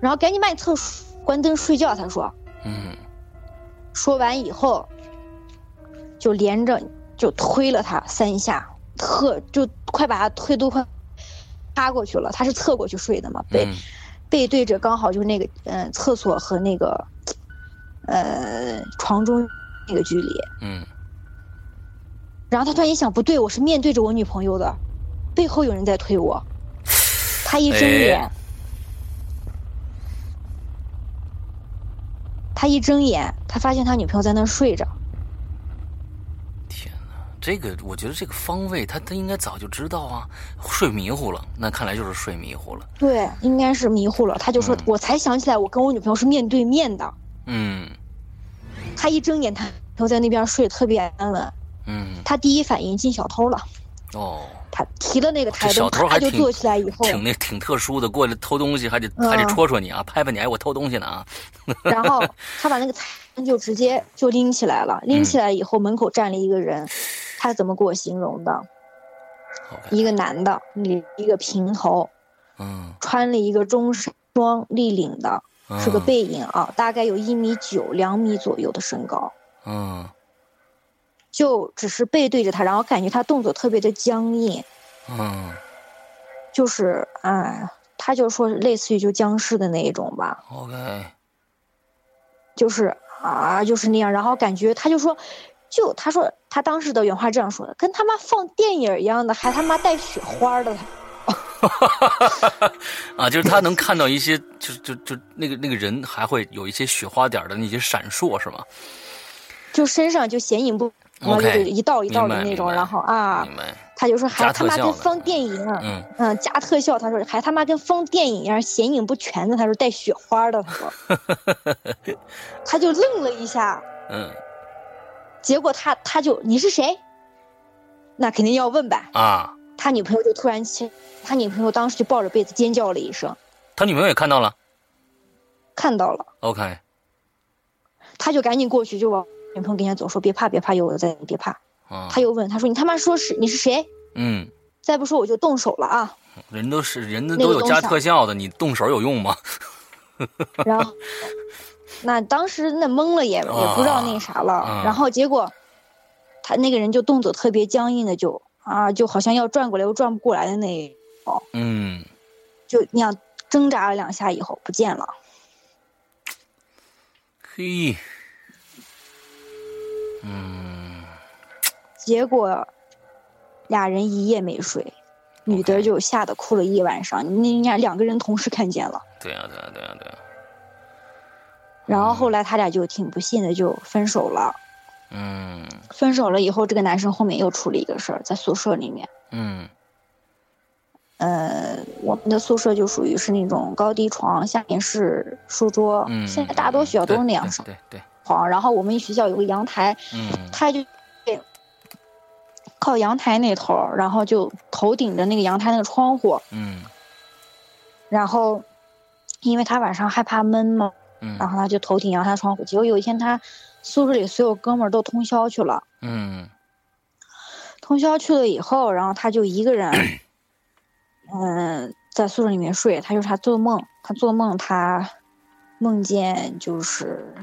然后赶紧把你厕所关灯睡觉。他说。嗯说完以后，就连着就推了他三下，特就快把他推都快趴过去了。他是侧过去睡的嘛，背、嗯背对着刚好就是那个嗯、呃厕所和那个呃床中那个距离。嗯然后他突然一想，不对，我是面对着我女朋友的，背后有人在推我。他一睁眼，哎他一睁眼，他发现他女朋友在那儿睡着。天哪，这个我觉得这个方位他他应该早就知道啊，睡迷糊了，那看来就是睡迷糊了。对，应该是迷糊了。他就说，嗯我才想起来，我跟我女朋友是面对面的。嗯他一睁眼，他女朋友在那边睡得特别安稳。嗯。他第一反应进小偷了，哦，他提了那个台灯，啪就偷还挺坐起来以后，挺那挺特殊的，过来偷东西还得嗯还得戳戳你啊，拍拍你，哎，我偷东西呢啊。然后他把那个台灯就直接就拎起来了。拎起来以后，门口站了一个人，他怎么给我形容的？一个男的，理一个平头，嗯，穿了一个中山装立领的，嗯是个背影啊，大概有一米九、两米左右的身高，嗯就只是背对着他，然后感觉他动作特别的僵硬，嗯就是哎，他就说类似于就僵尸的那一种吧，，OK，就是啊，就是那样，然后感觉他就说。就他说，他当时的原话这样说的，跟他妈放电影一样的，还他妈带雪花的，啊，就是他能看到一些，就就就那个那个人还会有一些雪花点的那些闪烁，是吗？就身上就显影不，然后就是一道一道的那种，然后啊，他就说还他妈跟放电影，嗯。嗯，加特效，他说还他妈跟放电影一样显影不全的，他说带雪花的，他说，他就愣了一下，嗯。结果他他就你是谁？那肯定要问呗。啊，他女朋友就突然亲，他女朋友当时就抱着被子尖叫了一声，他女朋友也看到了？看到了，，OK，他就赶紧过去就往女朋友跟前走，说别怕别怕，有我在，你别怕。啊，他又问他说你他妈说是你是谁？嗯，再不说我就动手了啊！人都是人家都有加特效的，你动手有用吗？然后，那当时那懵了也也不知道那啥了，啊然后结果，他那个人就动作特别僵硬的就啊，就好像要转过来又转不过来的那种，嗯，就那样挣扎了两下以后不见了。嘿，嗯结果俩人一夜没睡，女的就吓得哭了一晚上。那家两个人同时看见了，对呀、对呀、对呀、对呀、然后后来他俩就挺不幸的就分手了。嗯分手了以后，这个男生后面又出了一个事儿，在宿舍里面。嗯呃，我们的宿舍就属于是那种高低床，下面是书桌。嗯，现在大多学校都是那样对对，床，然后我们学校有个阳台，嗯他就靠阳台那头，然后就头顶着那个阳台那个窗户，嗯然后因为他晚上害怕闷嘛，嗯然后他就头顶阳台窗户。结果有一天他宿舍里所有哥们儿都通宵去了，嗯通宵去了以后，然后他就一个人，嗯，在宿舍里面睡。他就是他做梦，他做梦他梦见就是，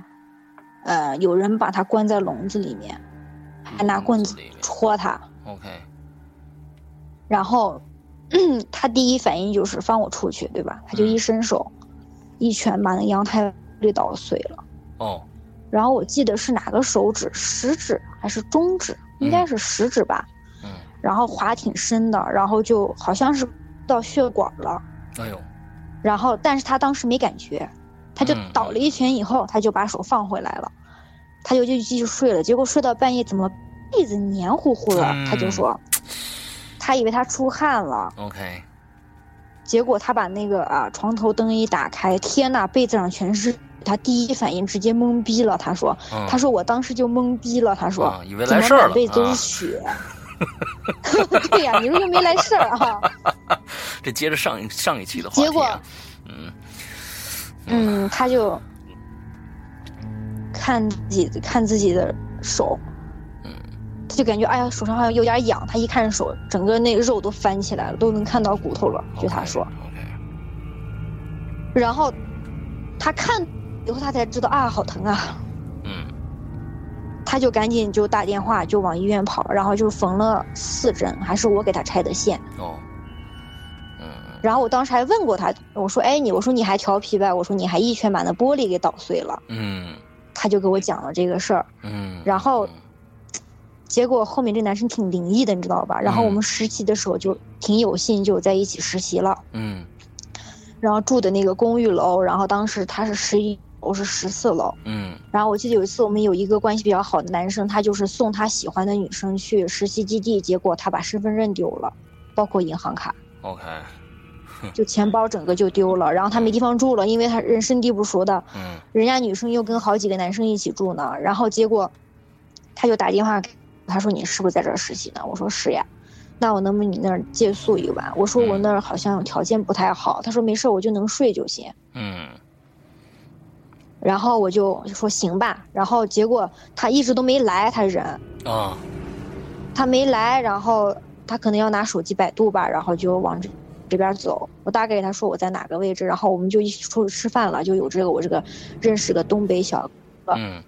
呃，有人把他关在笼子里面，还拿棍子戳他。，OK，然后 他第一反应就是放我出去，对吧？他就一伸手，一拳把那阳台给捣碎了。哦，然后我记得是哪个手指，食指还是中指？应该是食指吧。嗯，然后划挺深的，然后就好像是到血管了。哎呦，然后，但是他当时没感觉，他就嗯倒了一拳以后，他就把手放回来了，他就就继续睡了。结果睡到半夜，怎么被子黏糊糊的？嗯他就说，他以为他出汗了，，OK，结果他把那个啊床头灯一打开，天呐，被子上全是。他第一反应直接懵逼了，他说：“嗯他说我当时就懵逼了，他说、啊以为怎么来事儿了满被子都啊是血。对呀、你说又没来事儿啊？这接着上一上一期的话题、啊，结果嗯嗯，他就看自己看自己的手，嗯。他就感觉哎呀手上好像有点痒，他一看手，整个那个肉都翻起来了，都能看到骨头了。据他说然后他看以后他才知道啊，好疼啊，嗯。他就赶紧就打电话就往医院跑，然后就缝了四针，还是我给他拆的线。哦，嗯然后我当时还问过他，我说哎你，我说你还调皮呗，我说你还一拳把那玻璃给捣碎了，嗯他就给我讲了这个事儿。嗯，然后嗯结果后面这男生挺灵异的，你知道吧？然后我嗯们实习的时候就挺有幸就在一起实习了，嗯然后住的那个公寓楼，然后当时他是十一，我是十四楼。嗯然后我记得有一次我们有一个关系比较好的男生，他就是送他喜欢的女生去实习基地，结果他把身份证丢了，包括银行卡，，OK，就钱包整个就丢了。然后他没地方住了，因为他人生地不熟的，嗯人家女生又跟好几个男生一起住呢，然后结果他就打电话给他说你是不是在这儿实习呢？我说是呀，那我能不能你那儿借宿一晚？我说我那儿好像条件不太好，他说没事，我就能睡就行。嗯然后我就就说行吧，然后结果他一直都没来，他人啊他没来，然后他可能要拿手机百度吧，然后就往这这边走。我大概给他说我在哪个位置，然后我们就一起出去吃饭了，就有这个我这个认识个东北小哥。嗯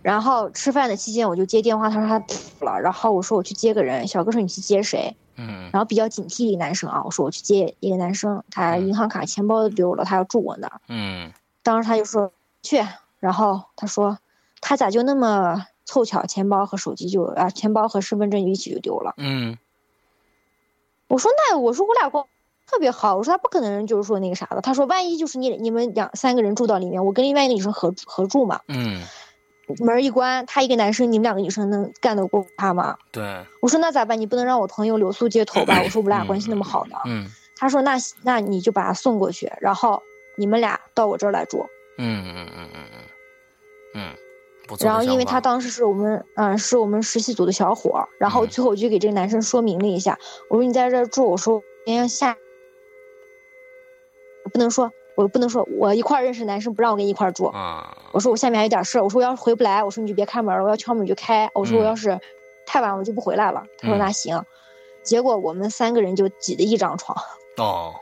然后吃饭的期间我就接电话，他说他吐了，然后我说我去接个人，小哥说你去接谁？嗯然后比较警惕一个男生啊，我说我去接一个男生，他银行卡、钱包都丢了，他要住我那儿。嗯当时他就说去，然后他说他咋就那么凑巧，钱包和手机就啊，钱包和身份证一起就丢了。嗯我说那我说我俩关特别好，我说他不可能就是说那个啥的。他说万一就是你你们两三个人住到里面，我跟另外一个女生合合住嘛，嗯，门一关，他一个男生，你们两个女生能干得过他吗？对，我说那咋办？你不能让我朋友留宿街头吧？我说我们俩关系那么好呢。嗯他说那那你就把他送过去，然后你们俩到我这儿来住。嗯嗯嗯嗯嗯嗯，不然后因为他当时是我们嗯是我们实习组的小伙儿，然后嗯最后我就给这个男生说明了一下，我说你在这儿住，我说今天下，我不能说我不能说我一块儿认识男生不让我跟你一块儿住，啊。我说我下面还有点事儿，我说我要是回不来，我说你就别开门，我要敲门你就开，我说我嗯。要是太晚我就不回来了。他说嗯。那行，结果我们三个人就挤的一张床哦，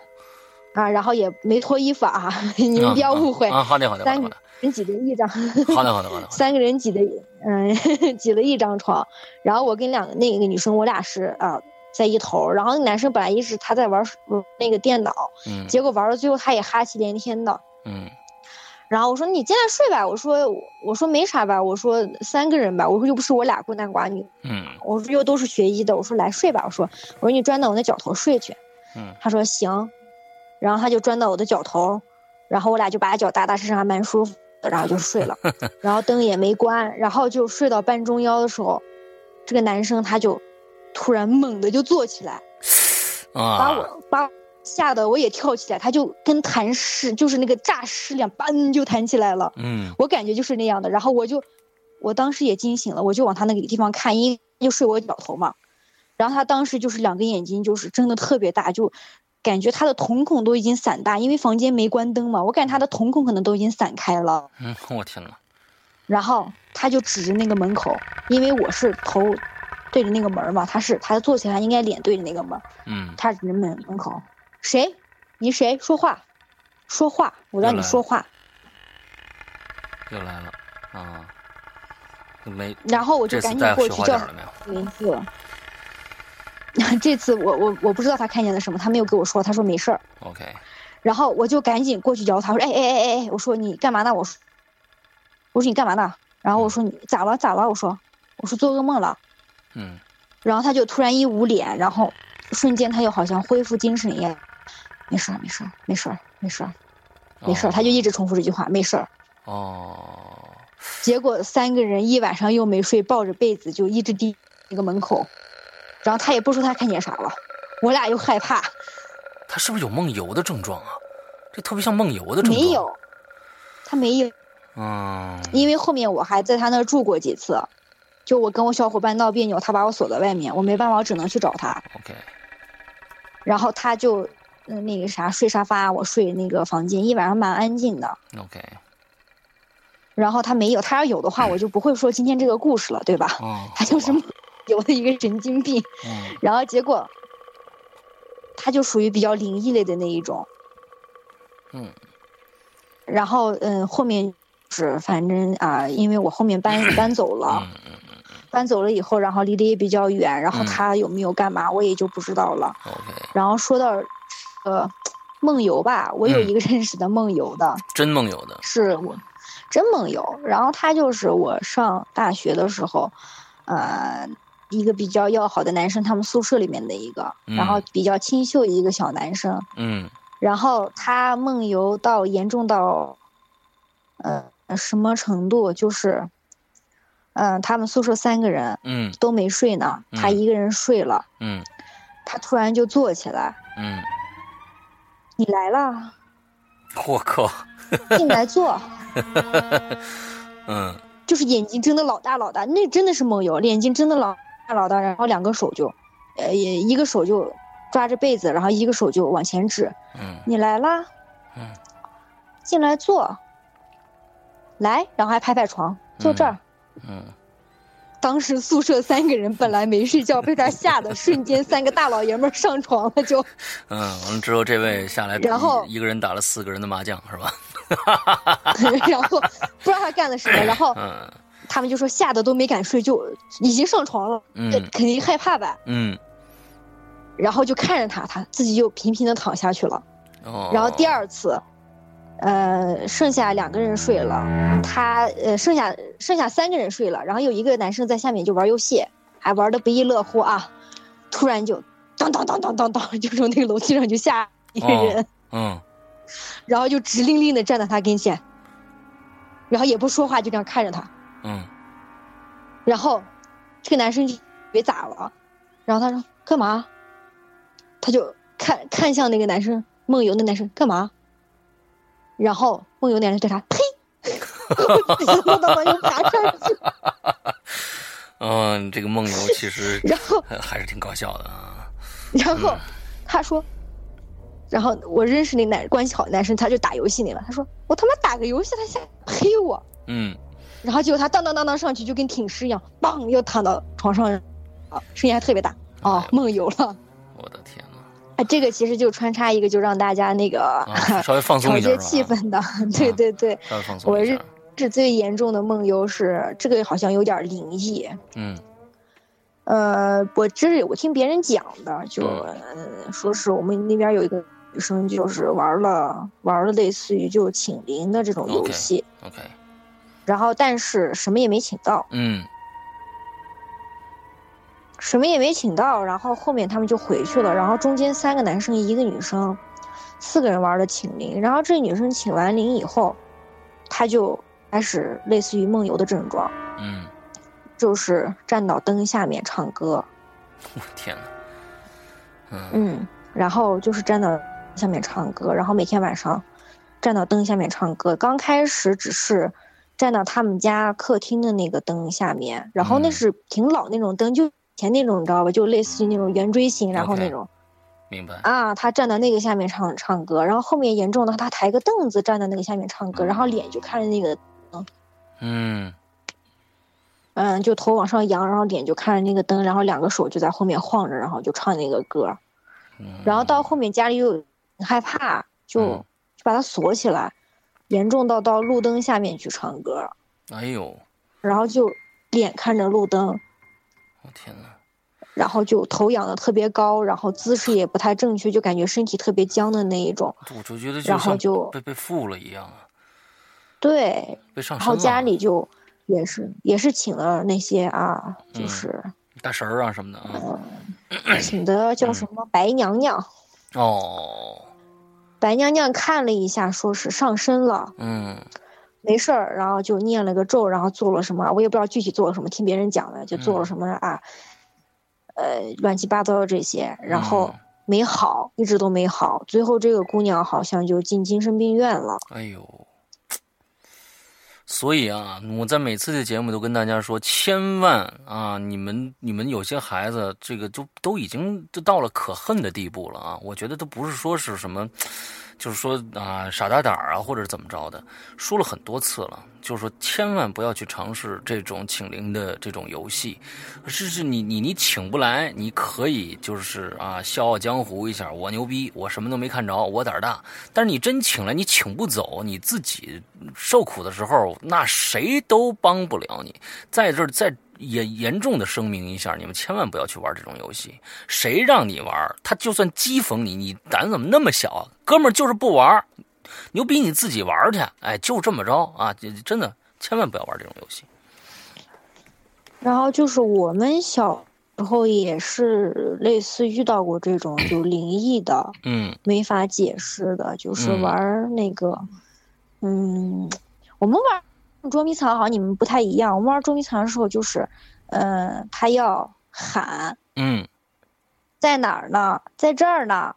啊，然后也没脱衣服啊，你们不要误会，啊，好的好的好 三个人挤的一张，好的好的好的，三个人挤的嗯挤了一张床，然后我跟两个那个女生我俩是啊。在一头，然后那男生本来一直他在玩玩那个电脑，嗯结果玩到最后他也哈气连天的，嗯。然后我说你进来睡吧，我说我说没啥吧，我说三个人吧，我说又不是我俩孤男寡女，嗯。我说又都是学医的，我说来睡吧，我说我说你钻到我那脚头睡去，嗯。他说行，然后他就钻到我的脚头，然后我俩就把脚搭搭身上还蛮舒服的，然后就睡了，然后灯也没关，然后就睡到半中腰的时候，这个男生他就突然猛地就坐起来，把啊我把我吓得我也跳起来，他就跟弹尸就是那个诈尸一样，嘣就弹起来了。嗯我感觉就是那样的，然后我就，我当时也惊醒了，我就往他那个地方看，因为就睡我脚头嘛，然后他当时就是两个眼睛就是睁的特别大，就感觉他的瞳孔都已经散大，因为房间没关灯嘛，我感觉他的瞳孔可能都已经散开了。嗯，我天哪！然后他就指着那个门口，因为我是头对着那个门嘛，他是他坐起来应该脸对着那个门，嗯，他指着门门口，谁？你谁？说话，说话，我让你说话。又来了啊！没，然后我就赶紧过去叫？名字。这次我我我不知道他看见了什么，他没有跟我说，他说没事儿。OK。然后我就赶紧过去摇他，我说哎哎哎哎哎，我说你干嘛呢？我说我说你干嘛呢？然后我说你咋了咋了？我说我说做噩梦了。嗯。然后他就突然一捂脸，然后瞬间他又好像恢复精神一样，没事儿没事儿没事儿没事儿没事儿，他就一直重复这句话没事儿。哦。结果三个人一晚上又没睡，抱着被子就一直盯那个门口，然后他也不说他看见啥了，我俩又害怕。他是不是有梦游的症状啊？这特别像梦游的症状。没有，他没有。嗯。因为后面我还在他那儿住过几次，就我跟我小伙伴闹别扭，他把我锁在外面，我没办法，我只能去找他。OK。然后他就嗯那个啥睡沙发，我睡那个房间，一晚上蛮安静的。OK。然后他没有，他要有的话，我就不会说今天这个故事了，对吧？哦。他就是 有的一个神经病。嗯。然后结果。他就属于比较灵异类的那一种，嗯，然后嗯，后面是反正啊，因为我后面搬 搬走了，嗯搬走了以后，然后离得也比较远，然后他有没有干嘛，我也就不知道了。然后说到呃梦游吧，我有一个认识的梦游的，真梦游的，是我真梦游。然后他就是我上大学的时候，呃。一个比较要好的男生，他们宿舍里面的一个，嗯、然后比较清秀一个小男生，嗯，然后他梦游到严重到，呃，什么程度？就是，嗯、呃，他们宿舍三个人，嗯，都没睡呢，他一个人睡了，嗯，他突然就坐起来，嗯，你来了，我靠，进来坐，嗯，就是眼睛睁得老大老大，那真的是梦游，眼睛睁得老。大老大，然后两个手就，呃，一个手就抓着被子，然后一个手就往前指。嗯，你来啦。嗯，进来坐。来，然后还拍拍床，坐这儿。嗯。当时宿舍三个人本来没睡觉，被他吓得瞬间三个大老爷们上床了，就。嗯，完了之后这位下来，然后一个人打了四个人的麻将，是吧？然后不知道他干了什么，然后。嗯。他们就说吓得都没敢睡，就已经上床了，嗯，肯定害怕吧，嗯，然后就看着他，他自己就平平的躺下去了，哦，然后第二次，呃，剩下两个人睡了，他呃剩下剩下三个人睡了，然后有一个男生在下面就玩游戏，还玩的不亦乐乎啊，突然就当当当当当当，就从那个楼梯上就下一个人，哦、嗯，然后就直愣愣的站在他跟前，然后也不说话，就这样看着他。嗯，然后这个男生就以为咋了，然后他说干嘛？他就看看向那个男生梦游的男生干嘛？然后梦游男人对他呸，我怎么又爬上去？嗯，这个梦游其实 然后还是挺搞笑的啊。然后他说，然后我认识那男关系好的男生，他就打游戏那了。他说我他妈打个游戏，他先黑我。嗯。然后结果他当当当当上去，就跟挺尸一样，梆又躺到床上，啊，声音还特别大，哦，梦游了。我的天呐，啊，这个其实就穿插一个，就让大家那个、啊、稍微放松 一点，调节气氛的。对对对，稍微放松我是这最严重的梦游是这个，好像有点灵异。嗯。呃，我这是我听别人讲的，就、嗯、说是我们那边有一个女生，就是玩了玩了类似于就请灵的这种游戏。OK, okay.。然后，但是什么也没请到，嗯，什么也没请到。然后后面他们就回去了。然后中间三个男生，一个女生，四个人玩的请灵。然后这女生请完灵以后，她就开始类似于梦游的症状，嗯，就是站到灯下面唱歌。我天呐！嗯嗯，然后就是站到下面唱歌，然后每天晚上站到灯下面唱歌。刚开始只是。站到他们家客厅的那个灯下面，然后那是挺老那种灯，就前那种，你知道吧？就类似于那种圆锥形，然后那种明白。啊，他站在那个下面唱唱歌，然后后面严重的他抬个凳子站在那个下面唱歌，然后脸就看着那个，嗯。嗯，就头往上扬，然后脸就看着那个灯，然后两个手就在后面晃着，然后就唱那个歌，嗯，然后到后面家里又很害怕，就嗯。就把他锁起来，严重到到路灯下面去唱歌，哎呦，然后就脸看着路灯，我天哪！然后就头仰的特别高，然后姿势也不太正确，就感觉身体特别僵的那一种。我就觉得然后就被被附了一样啊，对，被上。然后家里就也是也是请了那些啊，就嗯是、大神儿啊什么的啊。请的叫什么白娘娘，哦，白娘娘看了一下，说是上身了，嗯没事儿，然后就念了个咒，然后做了什么，我也不知道具体做了什么，听别人讲的，就做了什么啊，呃，乱七八糟的这些，然后嗯没好，一直都没好，最后这个姑娘好像就进精神病院了。哎呦，所以啊，我在每次的节目都跟大家说，千万啊，你们你们有些孩子，这个都都已经就到了可恨的地步了啊！我觉得都不是说是什么，就是说啊傻大胆儿啊，或者怎么着的，说了很多次了，就是说千万不要去尝试这种请灵的这种游戏，是是你你你请不来，你可以就是啊笑傲江湖一下，我牛逼，我什么都没看着，我胆儿大。但是你真请来，你请不走，你自己受苦的时候，那谁都帮不了你。在这儿在再严严重的声明一下，你们千万不要去玩这种游戏。谁让你玩，他就算讥讽你，你胆怎么那么小啊？哥们儿就是不玩，牛逼你自己玩去。哎，就这么着啊，真的千万不要玩这种游戏。然后就是我们小时候也是类似遇到过这种就灵异的，嗯没法解释的，就是嗯玩那个，嗯，我们玩捉迷藏好像你们不太一样，我们玩捉迷藏的时候就是，嗯，他要喊嗯在哪儿呢，在这儿呢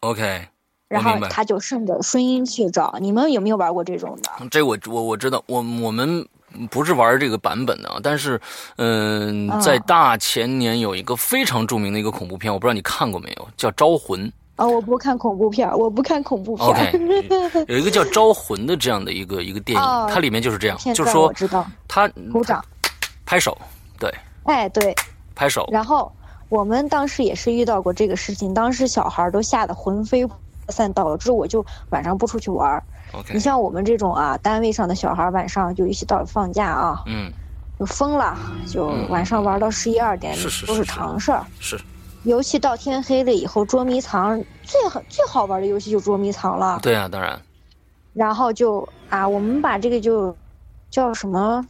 ，，OK，然后他就顺着声音去找。你们有没有玩过这种的？这我我我知道，我我们不是玩这个版本的，但是嗯、在大前年有一个非常著名的一个恐怖片，我不知道你看过没有，叫《招魂》。啊、我不看恐怖片，我不看恐怖片。OK，有一个叫《招魂》的这样的一个一个电影，哦它里面就是这样，就是说我知道，他鼓掌。拍手，对，哎，对，拍手，然后我们当时也是遇到过这个事情，当时小孩儿都吓得魂飞魄散，导致我就晚上不出去玩。OK，你像我们这种啊，单位上的小孩儿晚上就一起到了放假啊，嗯，就疯了，就嗯。晚上玩到十一二点都是。常事儿。是尤其到天黑了以后，捉迷藏最好最好玩的游戏就捉迷藏了。对啊，当然，然后就啊，我们把这个就叫什么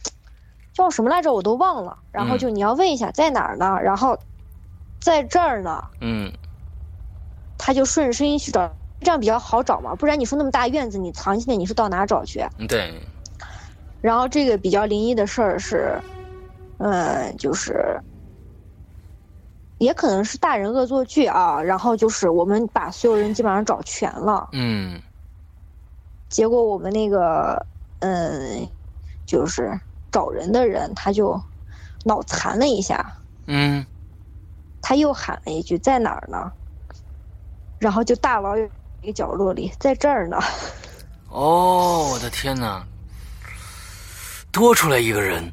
叫什么来着，我都忘了。然后就你要问一下在哪儿呢？然后在这儿呢，嗯他就顺着声音去找，这样比较好找嘛。不然你说那么大院子，你藏起来你是到哪找去？对，然后这个比较灵异的事儿是，嗯，就是，也可能是大人恶作剧啊。然后就是我们把所有人基本上找全了，嗯结果我们那个，嗯，就是找人的人他就脑残了一下，嗯，他又喊了一句在哪儿呢？然后就大老远一个角落里，在这儿呢。哦，我的天哪，多出来一个人，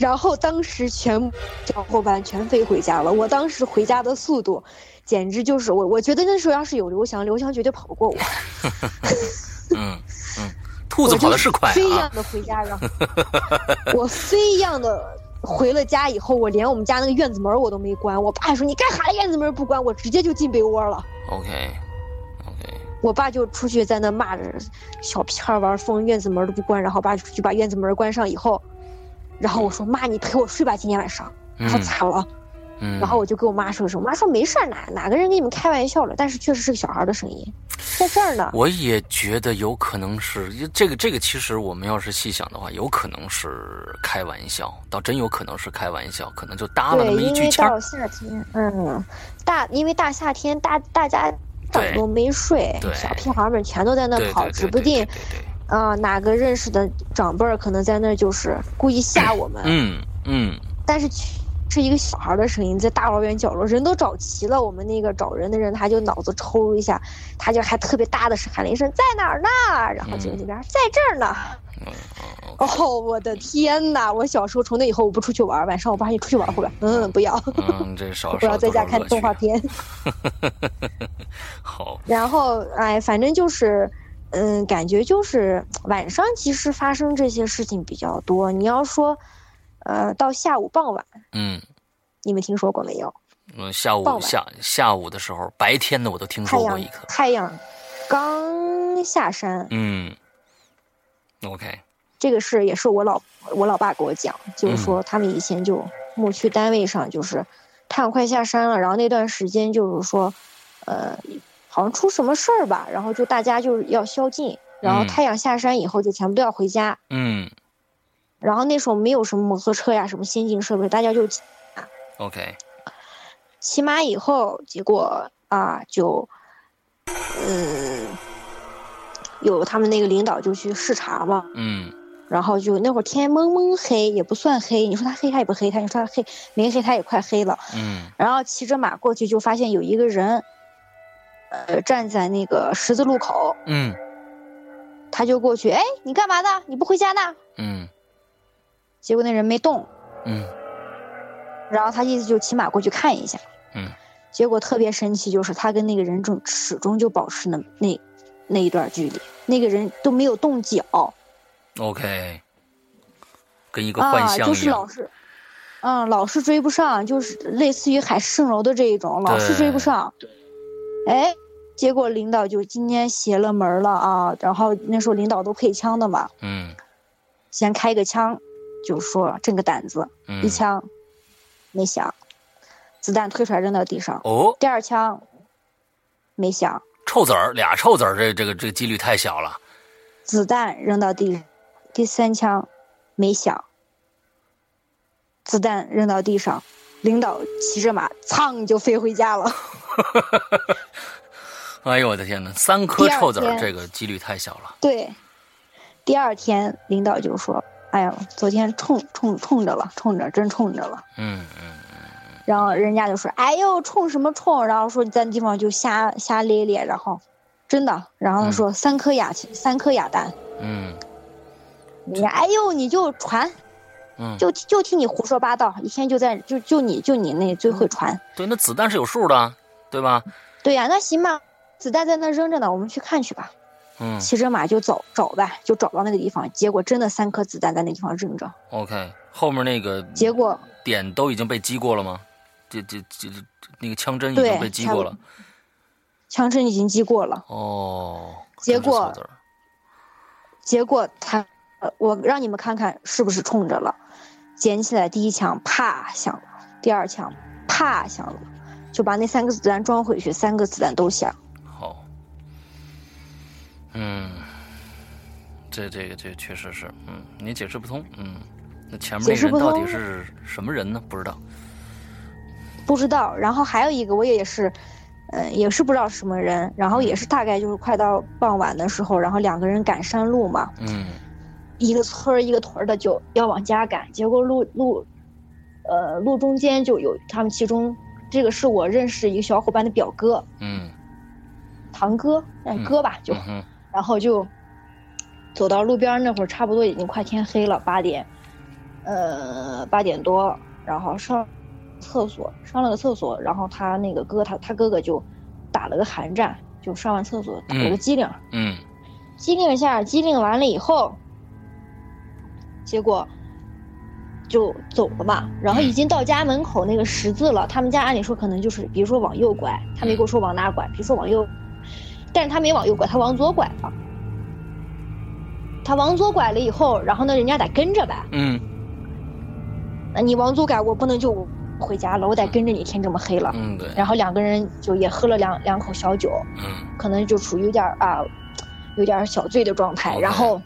然后当时全小伙伴全飞回家了。我当时回家的速度，简直就是我，我觉得那时候要是有刘翔，刘翔绝对跑不过我。嗯嗯，兔子跑的是快啊飞一样，的回家，然后 我飞一样的回了家以后，我连我们家那个院子门我都没关。我爸说你干啥院子门不关？我直接就进被窝了。OK OK，我爸就出去在那骂着小屁孩玩疯，院子门都不关。然后爸就出去把院子门关上以后，然后我说妈，你陪我睡吧，今天晚上。然后嗯咋了？嗯，然后我就跟我妈说说，我妈说没事儿，哪哪个人跟你们开玩笑了？但是确实是个小孩的声音，在这儿呢。我也觉得有可能是这个这个，其实我们要是细想的话，有可能是开玩笑，倒真有可能是开玩笑，可能就搭了那对，么一因为。到夏天，嗯，大因为大夏天，大大家都没睡，小屁孩们全都在那跑，对对指不定啊、哪个认识的长辈儿可能在那儿就是故意吓我们。嗯嗯但是是一个小孩的声音，在大老远角落，人都找齐了。我们那个找人的人，他就脑子抽一下，他就还特别大的声喊了一声：“在哪儿呢？”然后就那边在这儿呢。哦，我的天哪！我小时候从那以后我不出去玩，晚上我爸你出去玩会吧？嗯，不要。嗯，这少 不要在家看动画片。好。然后哎，反正就是，嗯，感觉就是晚上其实发生这些事情比较多。你要说。呃，到下午傍晚，嗯，你们听说过没有？嗯，下午下下午的时候，白天的我都听说过一个太阳刚下山。嗯，OK，这个事也是我老我老爸给我讲，就是说他们以前就牧区单位上就是太阳快下山了，然后那段时间就是说，呃，好像出什么事儿吧，然后就大家就是要宵禁，然后太阳下山以后就全部都要回家。嗯。然后那时候没有什么摩托车呀，什么先进设备，大家就骑马。OK。骑马以后，结果啊，就，嗯，有他们那个领导就去视察嘛。嗯。然后就那会儿天蒙蒙黑，也不算黑。你说他黑，他也不黑；他你说他黑，没黑，他也快黑了。嗯。然后骑着马过去，就发现有一个人，呃，站在那个十字路口。嗯。他就过去，哎，你干嘛呢？你不回家呢？嗯。结果那人没动，嗯，然后他意思就骑马过去看一下，嗯，结果特别神奇，就是他跟那个人正始终就保持那那那一段距离，那个人都没有动脚，OK，跟一个幻象一样，就是老是，嗯，老是追不上，就是类似于海市蜃楼的这一种，老是追不上，哎，结果领导就今天邪了门了啊，然后那时候领导都配枪的嘛，嗯，先开个枪。就说这个胆子，一枪没响，子弹推出来扔到地上。哦，第二枪没响，臭子儿俩臭子儿，这这个这个几率太小了。子弹扔到地，第三枪没响，子弹扔到地上，领导骑着马，噌就飞回家了。哎呦我的天哪，三颗臭子儿，这个几率太小了。对，第二天领导就说。哎呦，昨天冲冲冲着了，冲着真冲着了。嗯嗯嗯。然后人家就说：“哎呦，冲什么冲？”然后说你在那地方就瞎瞎咧咧。然后，真的，然后说三颗哑三颗哑弹。嗯。你哎呦，你就传，嗯，就就听你胡说八道，一天就在就就你就你那最会传。对，那子弹是有数的，对吧？对呀，那行吧，子弹在那扔着呢，我们去看去吧。嗯，骑着马就走找呗，就找到那个地方，结果真的三颗子弹在那地方扔着。OK，后面那个结果点都已经被击过了吗？这这这那个枪针已经被击过了。枪针已经击过了。哦。结果，结果他，我让你们看看是不是冲着了。捡起来第一枪，啪响了；第二枪，啪响了，就把那三个子弹装回去，三个子弹都响。嗯，这这个这确实是，嗯，你解释不通，嗯，那前面那人到底是什么人呢？不知道，不知道。然后还有一个，我也是，嗯，也是不知道什么人。然后也是大概就是快到傍晚的时候，然后两个人赶山路嘛，嗯，一个村儿一个屯儿的就要往家赶，结果路路，呃，路中间就有他们其中这个是我认识一个小伙伴的表哥，嗯，堂哥，嗯，哥吧就。然后就走到路边那会儿，差不多已经快天黑了，八点，呃，八点多，然后上厕所，上了个厕所，然后他那个哥，他他哥哥就打了个寒战，就上完厕所打了个机灵，嗯，机灵一下，机灵完了以后，结果就走了嘛，然后已经到家门口那个十字了，他们家按理说可能就是，比如说往右拐，他没跟我说往哪拐，比如说往右。但是他没往右拐，他往左拐了。他往左拐了以后，然后呢，人家得跟着呗。嗯。那你往左拐，我不能就回家了，我得跟着你。天这么黑了。嗯，对。然后两个人就也喝了两两口小酒。嗯。可能就处于有点啊，有点小醉的状态。然后，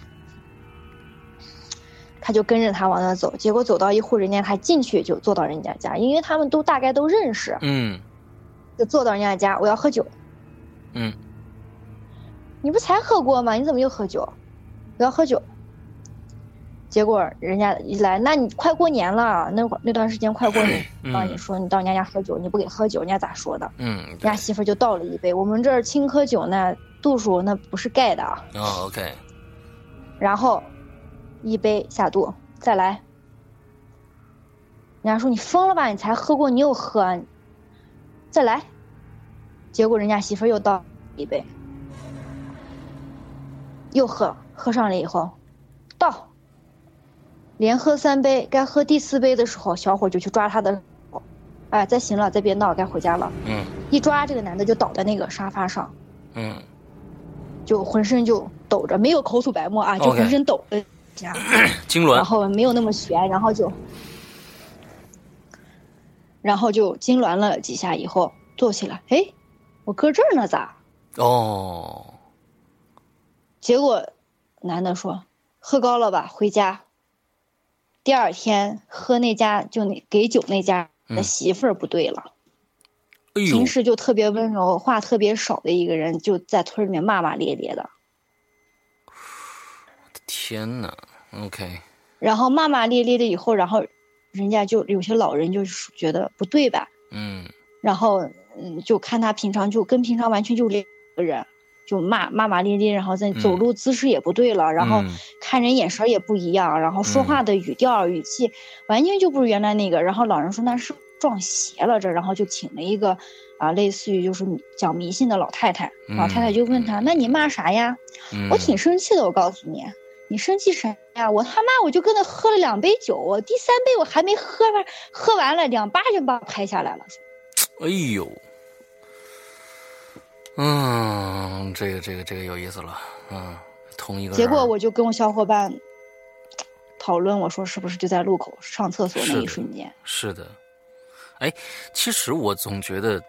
他就跟着他往那走，结果走到一户人家，他进去就坐到人家家，因为他们都大概都认识。嗯。就坐到人家家，我要喝酒。嗯。你不才喝过吗？你怎么又喝酒？我要喝酒。结果人家一来，那你快过年了，那会儿那段时间快过年，嗯啊，你说你到人家家喝酒，你不给喝酒，人家咋说的？嗯，人家媳妇儿就倒了一杯，我们这儿青稞酒那，度数那不是盖的啊，哦，OK，然后一杯下肚，再来。人家说你疯了吧？你才喝过，你又喝啊，再来。结果人家媳妇儿又倒了一杯，又喝，喝上了以后，倒，连喝三杯，该喝第四杯的时候，小伙就去抓他的手，哎，再行了，再别闹，该回家了。嗯。一抓这个男的就倒在那个沙发上，嗯。就浑身就抖着，没有口吐白沫啊，就浑身抖着这样。痉挛。然，后没有那么悬，然后就，然后就痉挛了几下以后坐起来，哎，我搁这儿呢咋？哦，结果男的说喝高了吧，回家。第二天喝那家就那给酒那家的嗯。媳妇儿不对了，哎平，时就特别温柔、话特别少的一个人，就在村里面骂骂咧咧的。天呐，OK，然后骂骂咧咧的以后，然后人家就有些老人就是觉得不对吧，嗯。然后嗯，就看他平常就跟平常完全就两个人，就骂骂骂咧咧，然后再走路姿势也不对了，然后嗯看人眼神也不一样，然后说话的语调、语气完全就不是原来那个。然后老人说那是撞邪了这，然后就请了一个啊，类似于就是讲迷信的老太太，老太太就问他，那你骂啥呀？嗯，我挺生气的，我告诉你。你生气啥呀？我他妈我就跟他喝了两杯酒，我第三杯我还没喝完，喝完了两巴掌把我拍下来了。哎呦，嗯，这个这个这个有意思了，嗯，同一个结果我就跟我小伙伴讨论，我说是不是就在路口上厕所那一瞬间？是的，哎，其实我总觉得，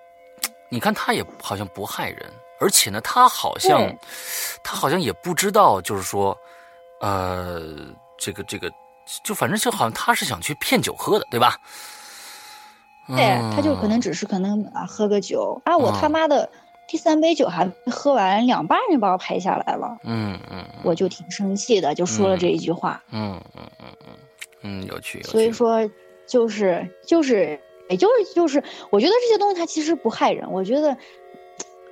你看他也好像不害人，而且呢，他好像他好像也不知道，就是说，呃，这个这个，就反正就好像他是想去骗酒喝的，对吧？对，他就可能只是可能啊喝个酒啊，我他嗯妈的第三杯酒还没喝完，两半就把我拍下来了，嗯嗯嗯我就挺生气的，就说了这一句话。嗯嗯嗯嗯嗯，有趣有趣。所以说，就是就是，也就是就是，我觉得这些东西它其实不害人，我觉得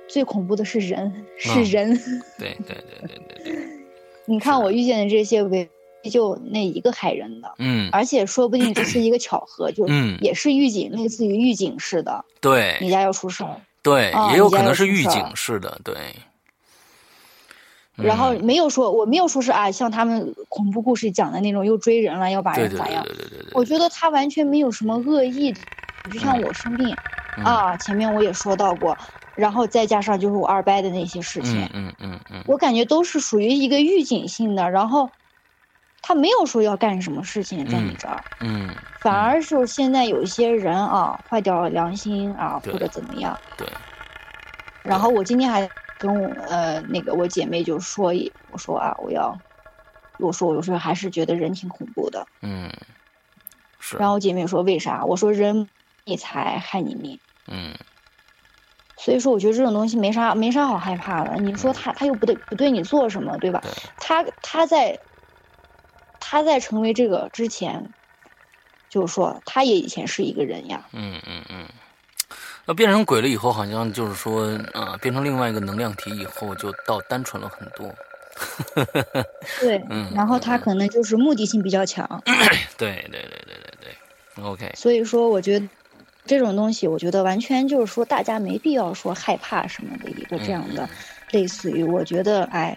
最恐怖的是人，是嗯人。对对对对对对，你看我遇见的这些唯就那一个害人的，嗯而且说不定这是一个巧合，就嗯也是预警，类似于预警似的，对你家要出事儿，对，啊也有有可能是预警式的，对。然后嗯。没有说我没有说是啊，像他们恐怖故事讲的那种又追人了，要把人咋样？我觉得他完全没有什么恶意的，就像我生病、嗯。啊，前面我也说到过，然后再加上就是我二伯的那些事情，嗯嗯嗯嗯。我感觉都是属于一个预警性的，然后他没有说要干什么事情在你嗯这儿，嗯，反而是现在有一些人啊坏掉了良心啊，或者怎么样。对，然后我今天还跟我呃那个我姐妹就说一，我说啊我要，我说我说还是觉得人挺恐怖的。嗯，是，然后我姐妹说为啥？我说人你财害你命。嗯所以说，我觉得这种东西没啥没啥好害怕的。你说他他又不对不对你做什么，对吧？对他他在他在成为这个之前，就是说他也以前是一个人呀。嗯嗯嗯。那变成鬼了以后，好像就是说，啊、变成另外一个能量体以后，就到单纯了很多。对，嗯然后他可能就是目的性比较强，对对对对对对，OK，所以说我觉得这种东西，我觉得完全就是说大家没必要说害怕什么的一个这样的，类似于我觉得哎，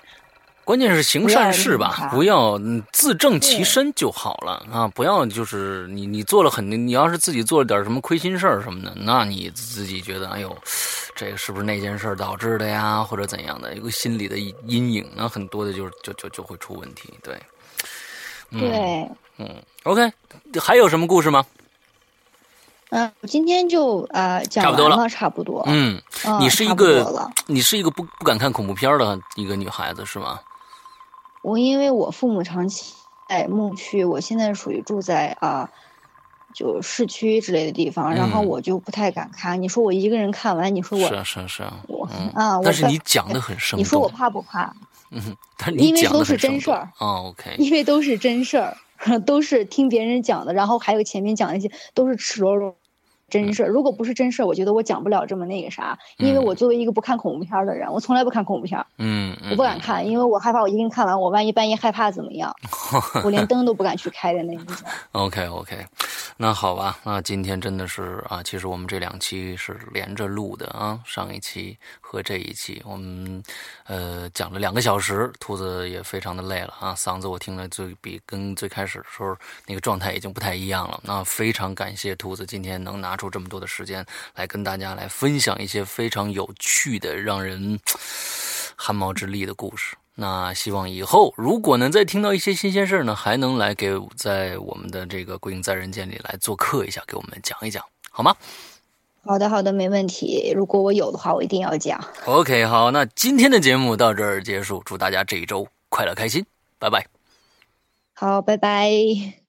关键是行善事吧，不要自正其身就好了啊！不要就是你你做了很，你要是自己做了点什么亏心事儿什么的，那你自己觉得哎呦，这个是不是那件事导致的呀，或者怎样的一个心理的阴影啊，很多的就是就就就会出问题。对，嗯、，对，嗯，OK，还有什么故事吗？嗯，我今天就啊、讲差不多了完了，差不多。嗯，嗯你是一个你是一个不不敢看恐怖片的一个女孩子是吗？我因为我父母长期在牧区，我现在属于住在啊、就市区之类的地方，然后嗯我就不太敢看。你说我一个人看完，你说我是啊是啊是啊，我嗯啊，我但是你讲的很生动，你说我怕不怕？嗯因为都是真事儿哦，OK，因为都是真事儿，都是听别人讲的，然后还有前面讲那些都是赤裸裸真事儿。如果不是真事儿，我觉得我讲不了这么那个啥，因为嗯我作为一个不看恐怖片儿的人，我从来不看恐怖片儿，嗯，嗯我不敢看，因为我害怕我一个人看完，我万一半夜害怕怎么样？我连灯都不敢去开的那种。OK OK，那好吧，那今天真的是啊，其实我们这两期是连着录的啊，上一期和这一期我们呃讲了两个小时，兔子也非常的累了啊，嗓子我听了最比跟最开始的时候那个状态已经不太一样了。那非常感谢兔子今天能拿出这么多的时间来跟大家来分享一些非常有趣的、让人汗毛直立的故事。那希望以后如果能再听到一些新鲜事儿呢，还能来给在我们的这个《鬼影在人间》里来做客一下，给我们讲一讲，好吗好的，好的，没问题。如果我有的话，我一定要讲。？OK，好，那今天的节目到这儿结束，祝大家这一周快乐开心，拜拜。好，拜拜。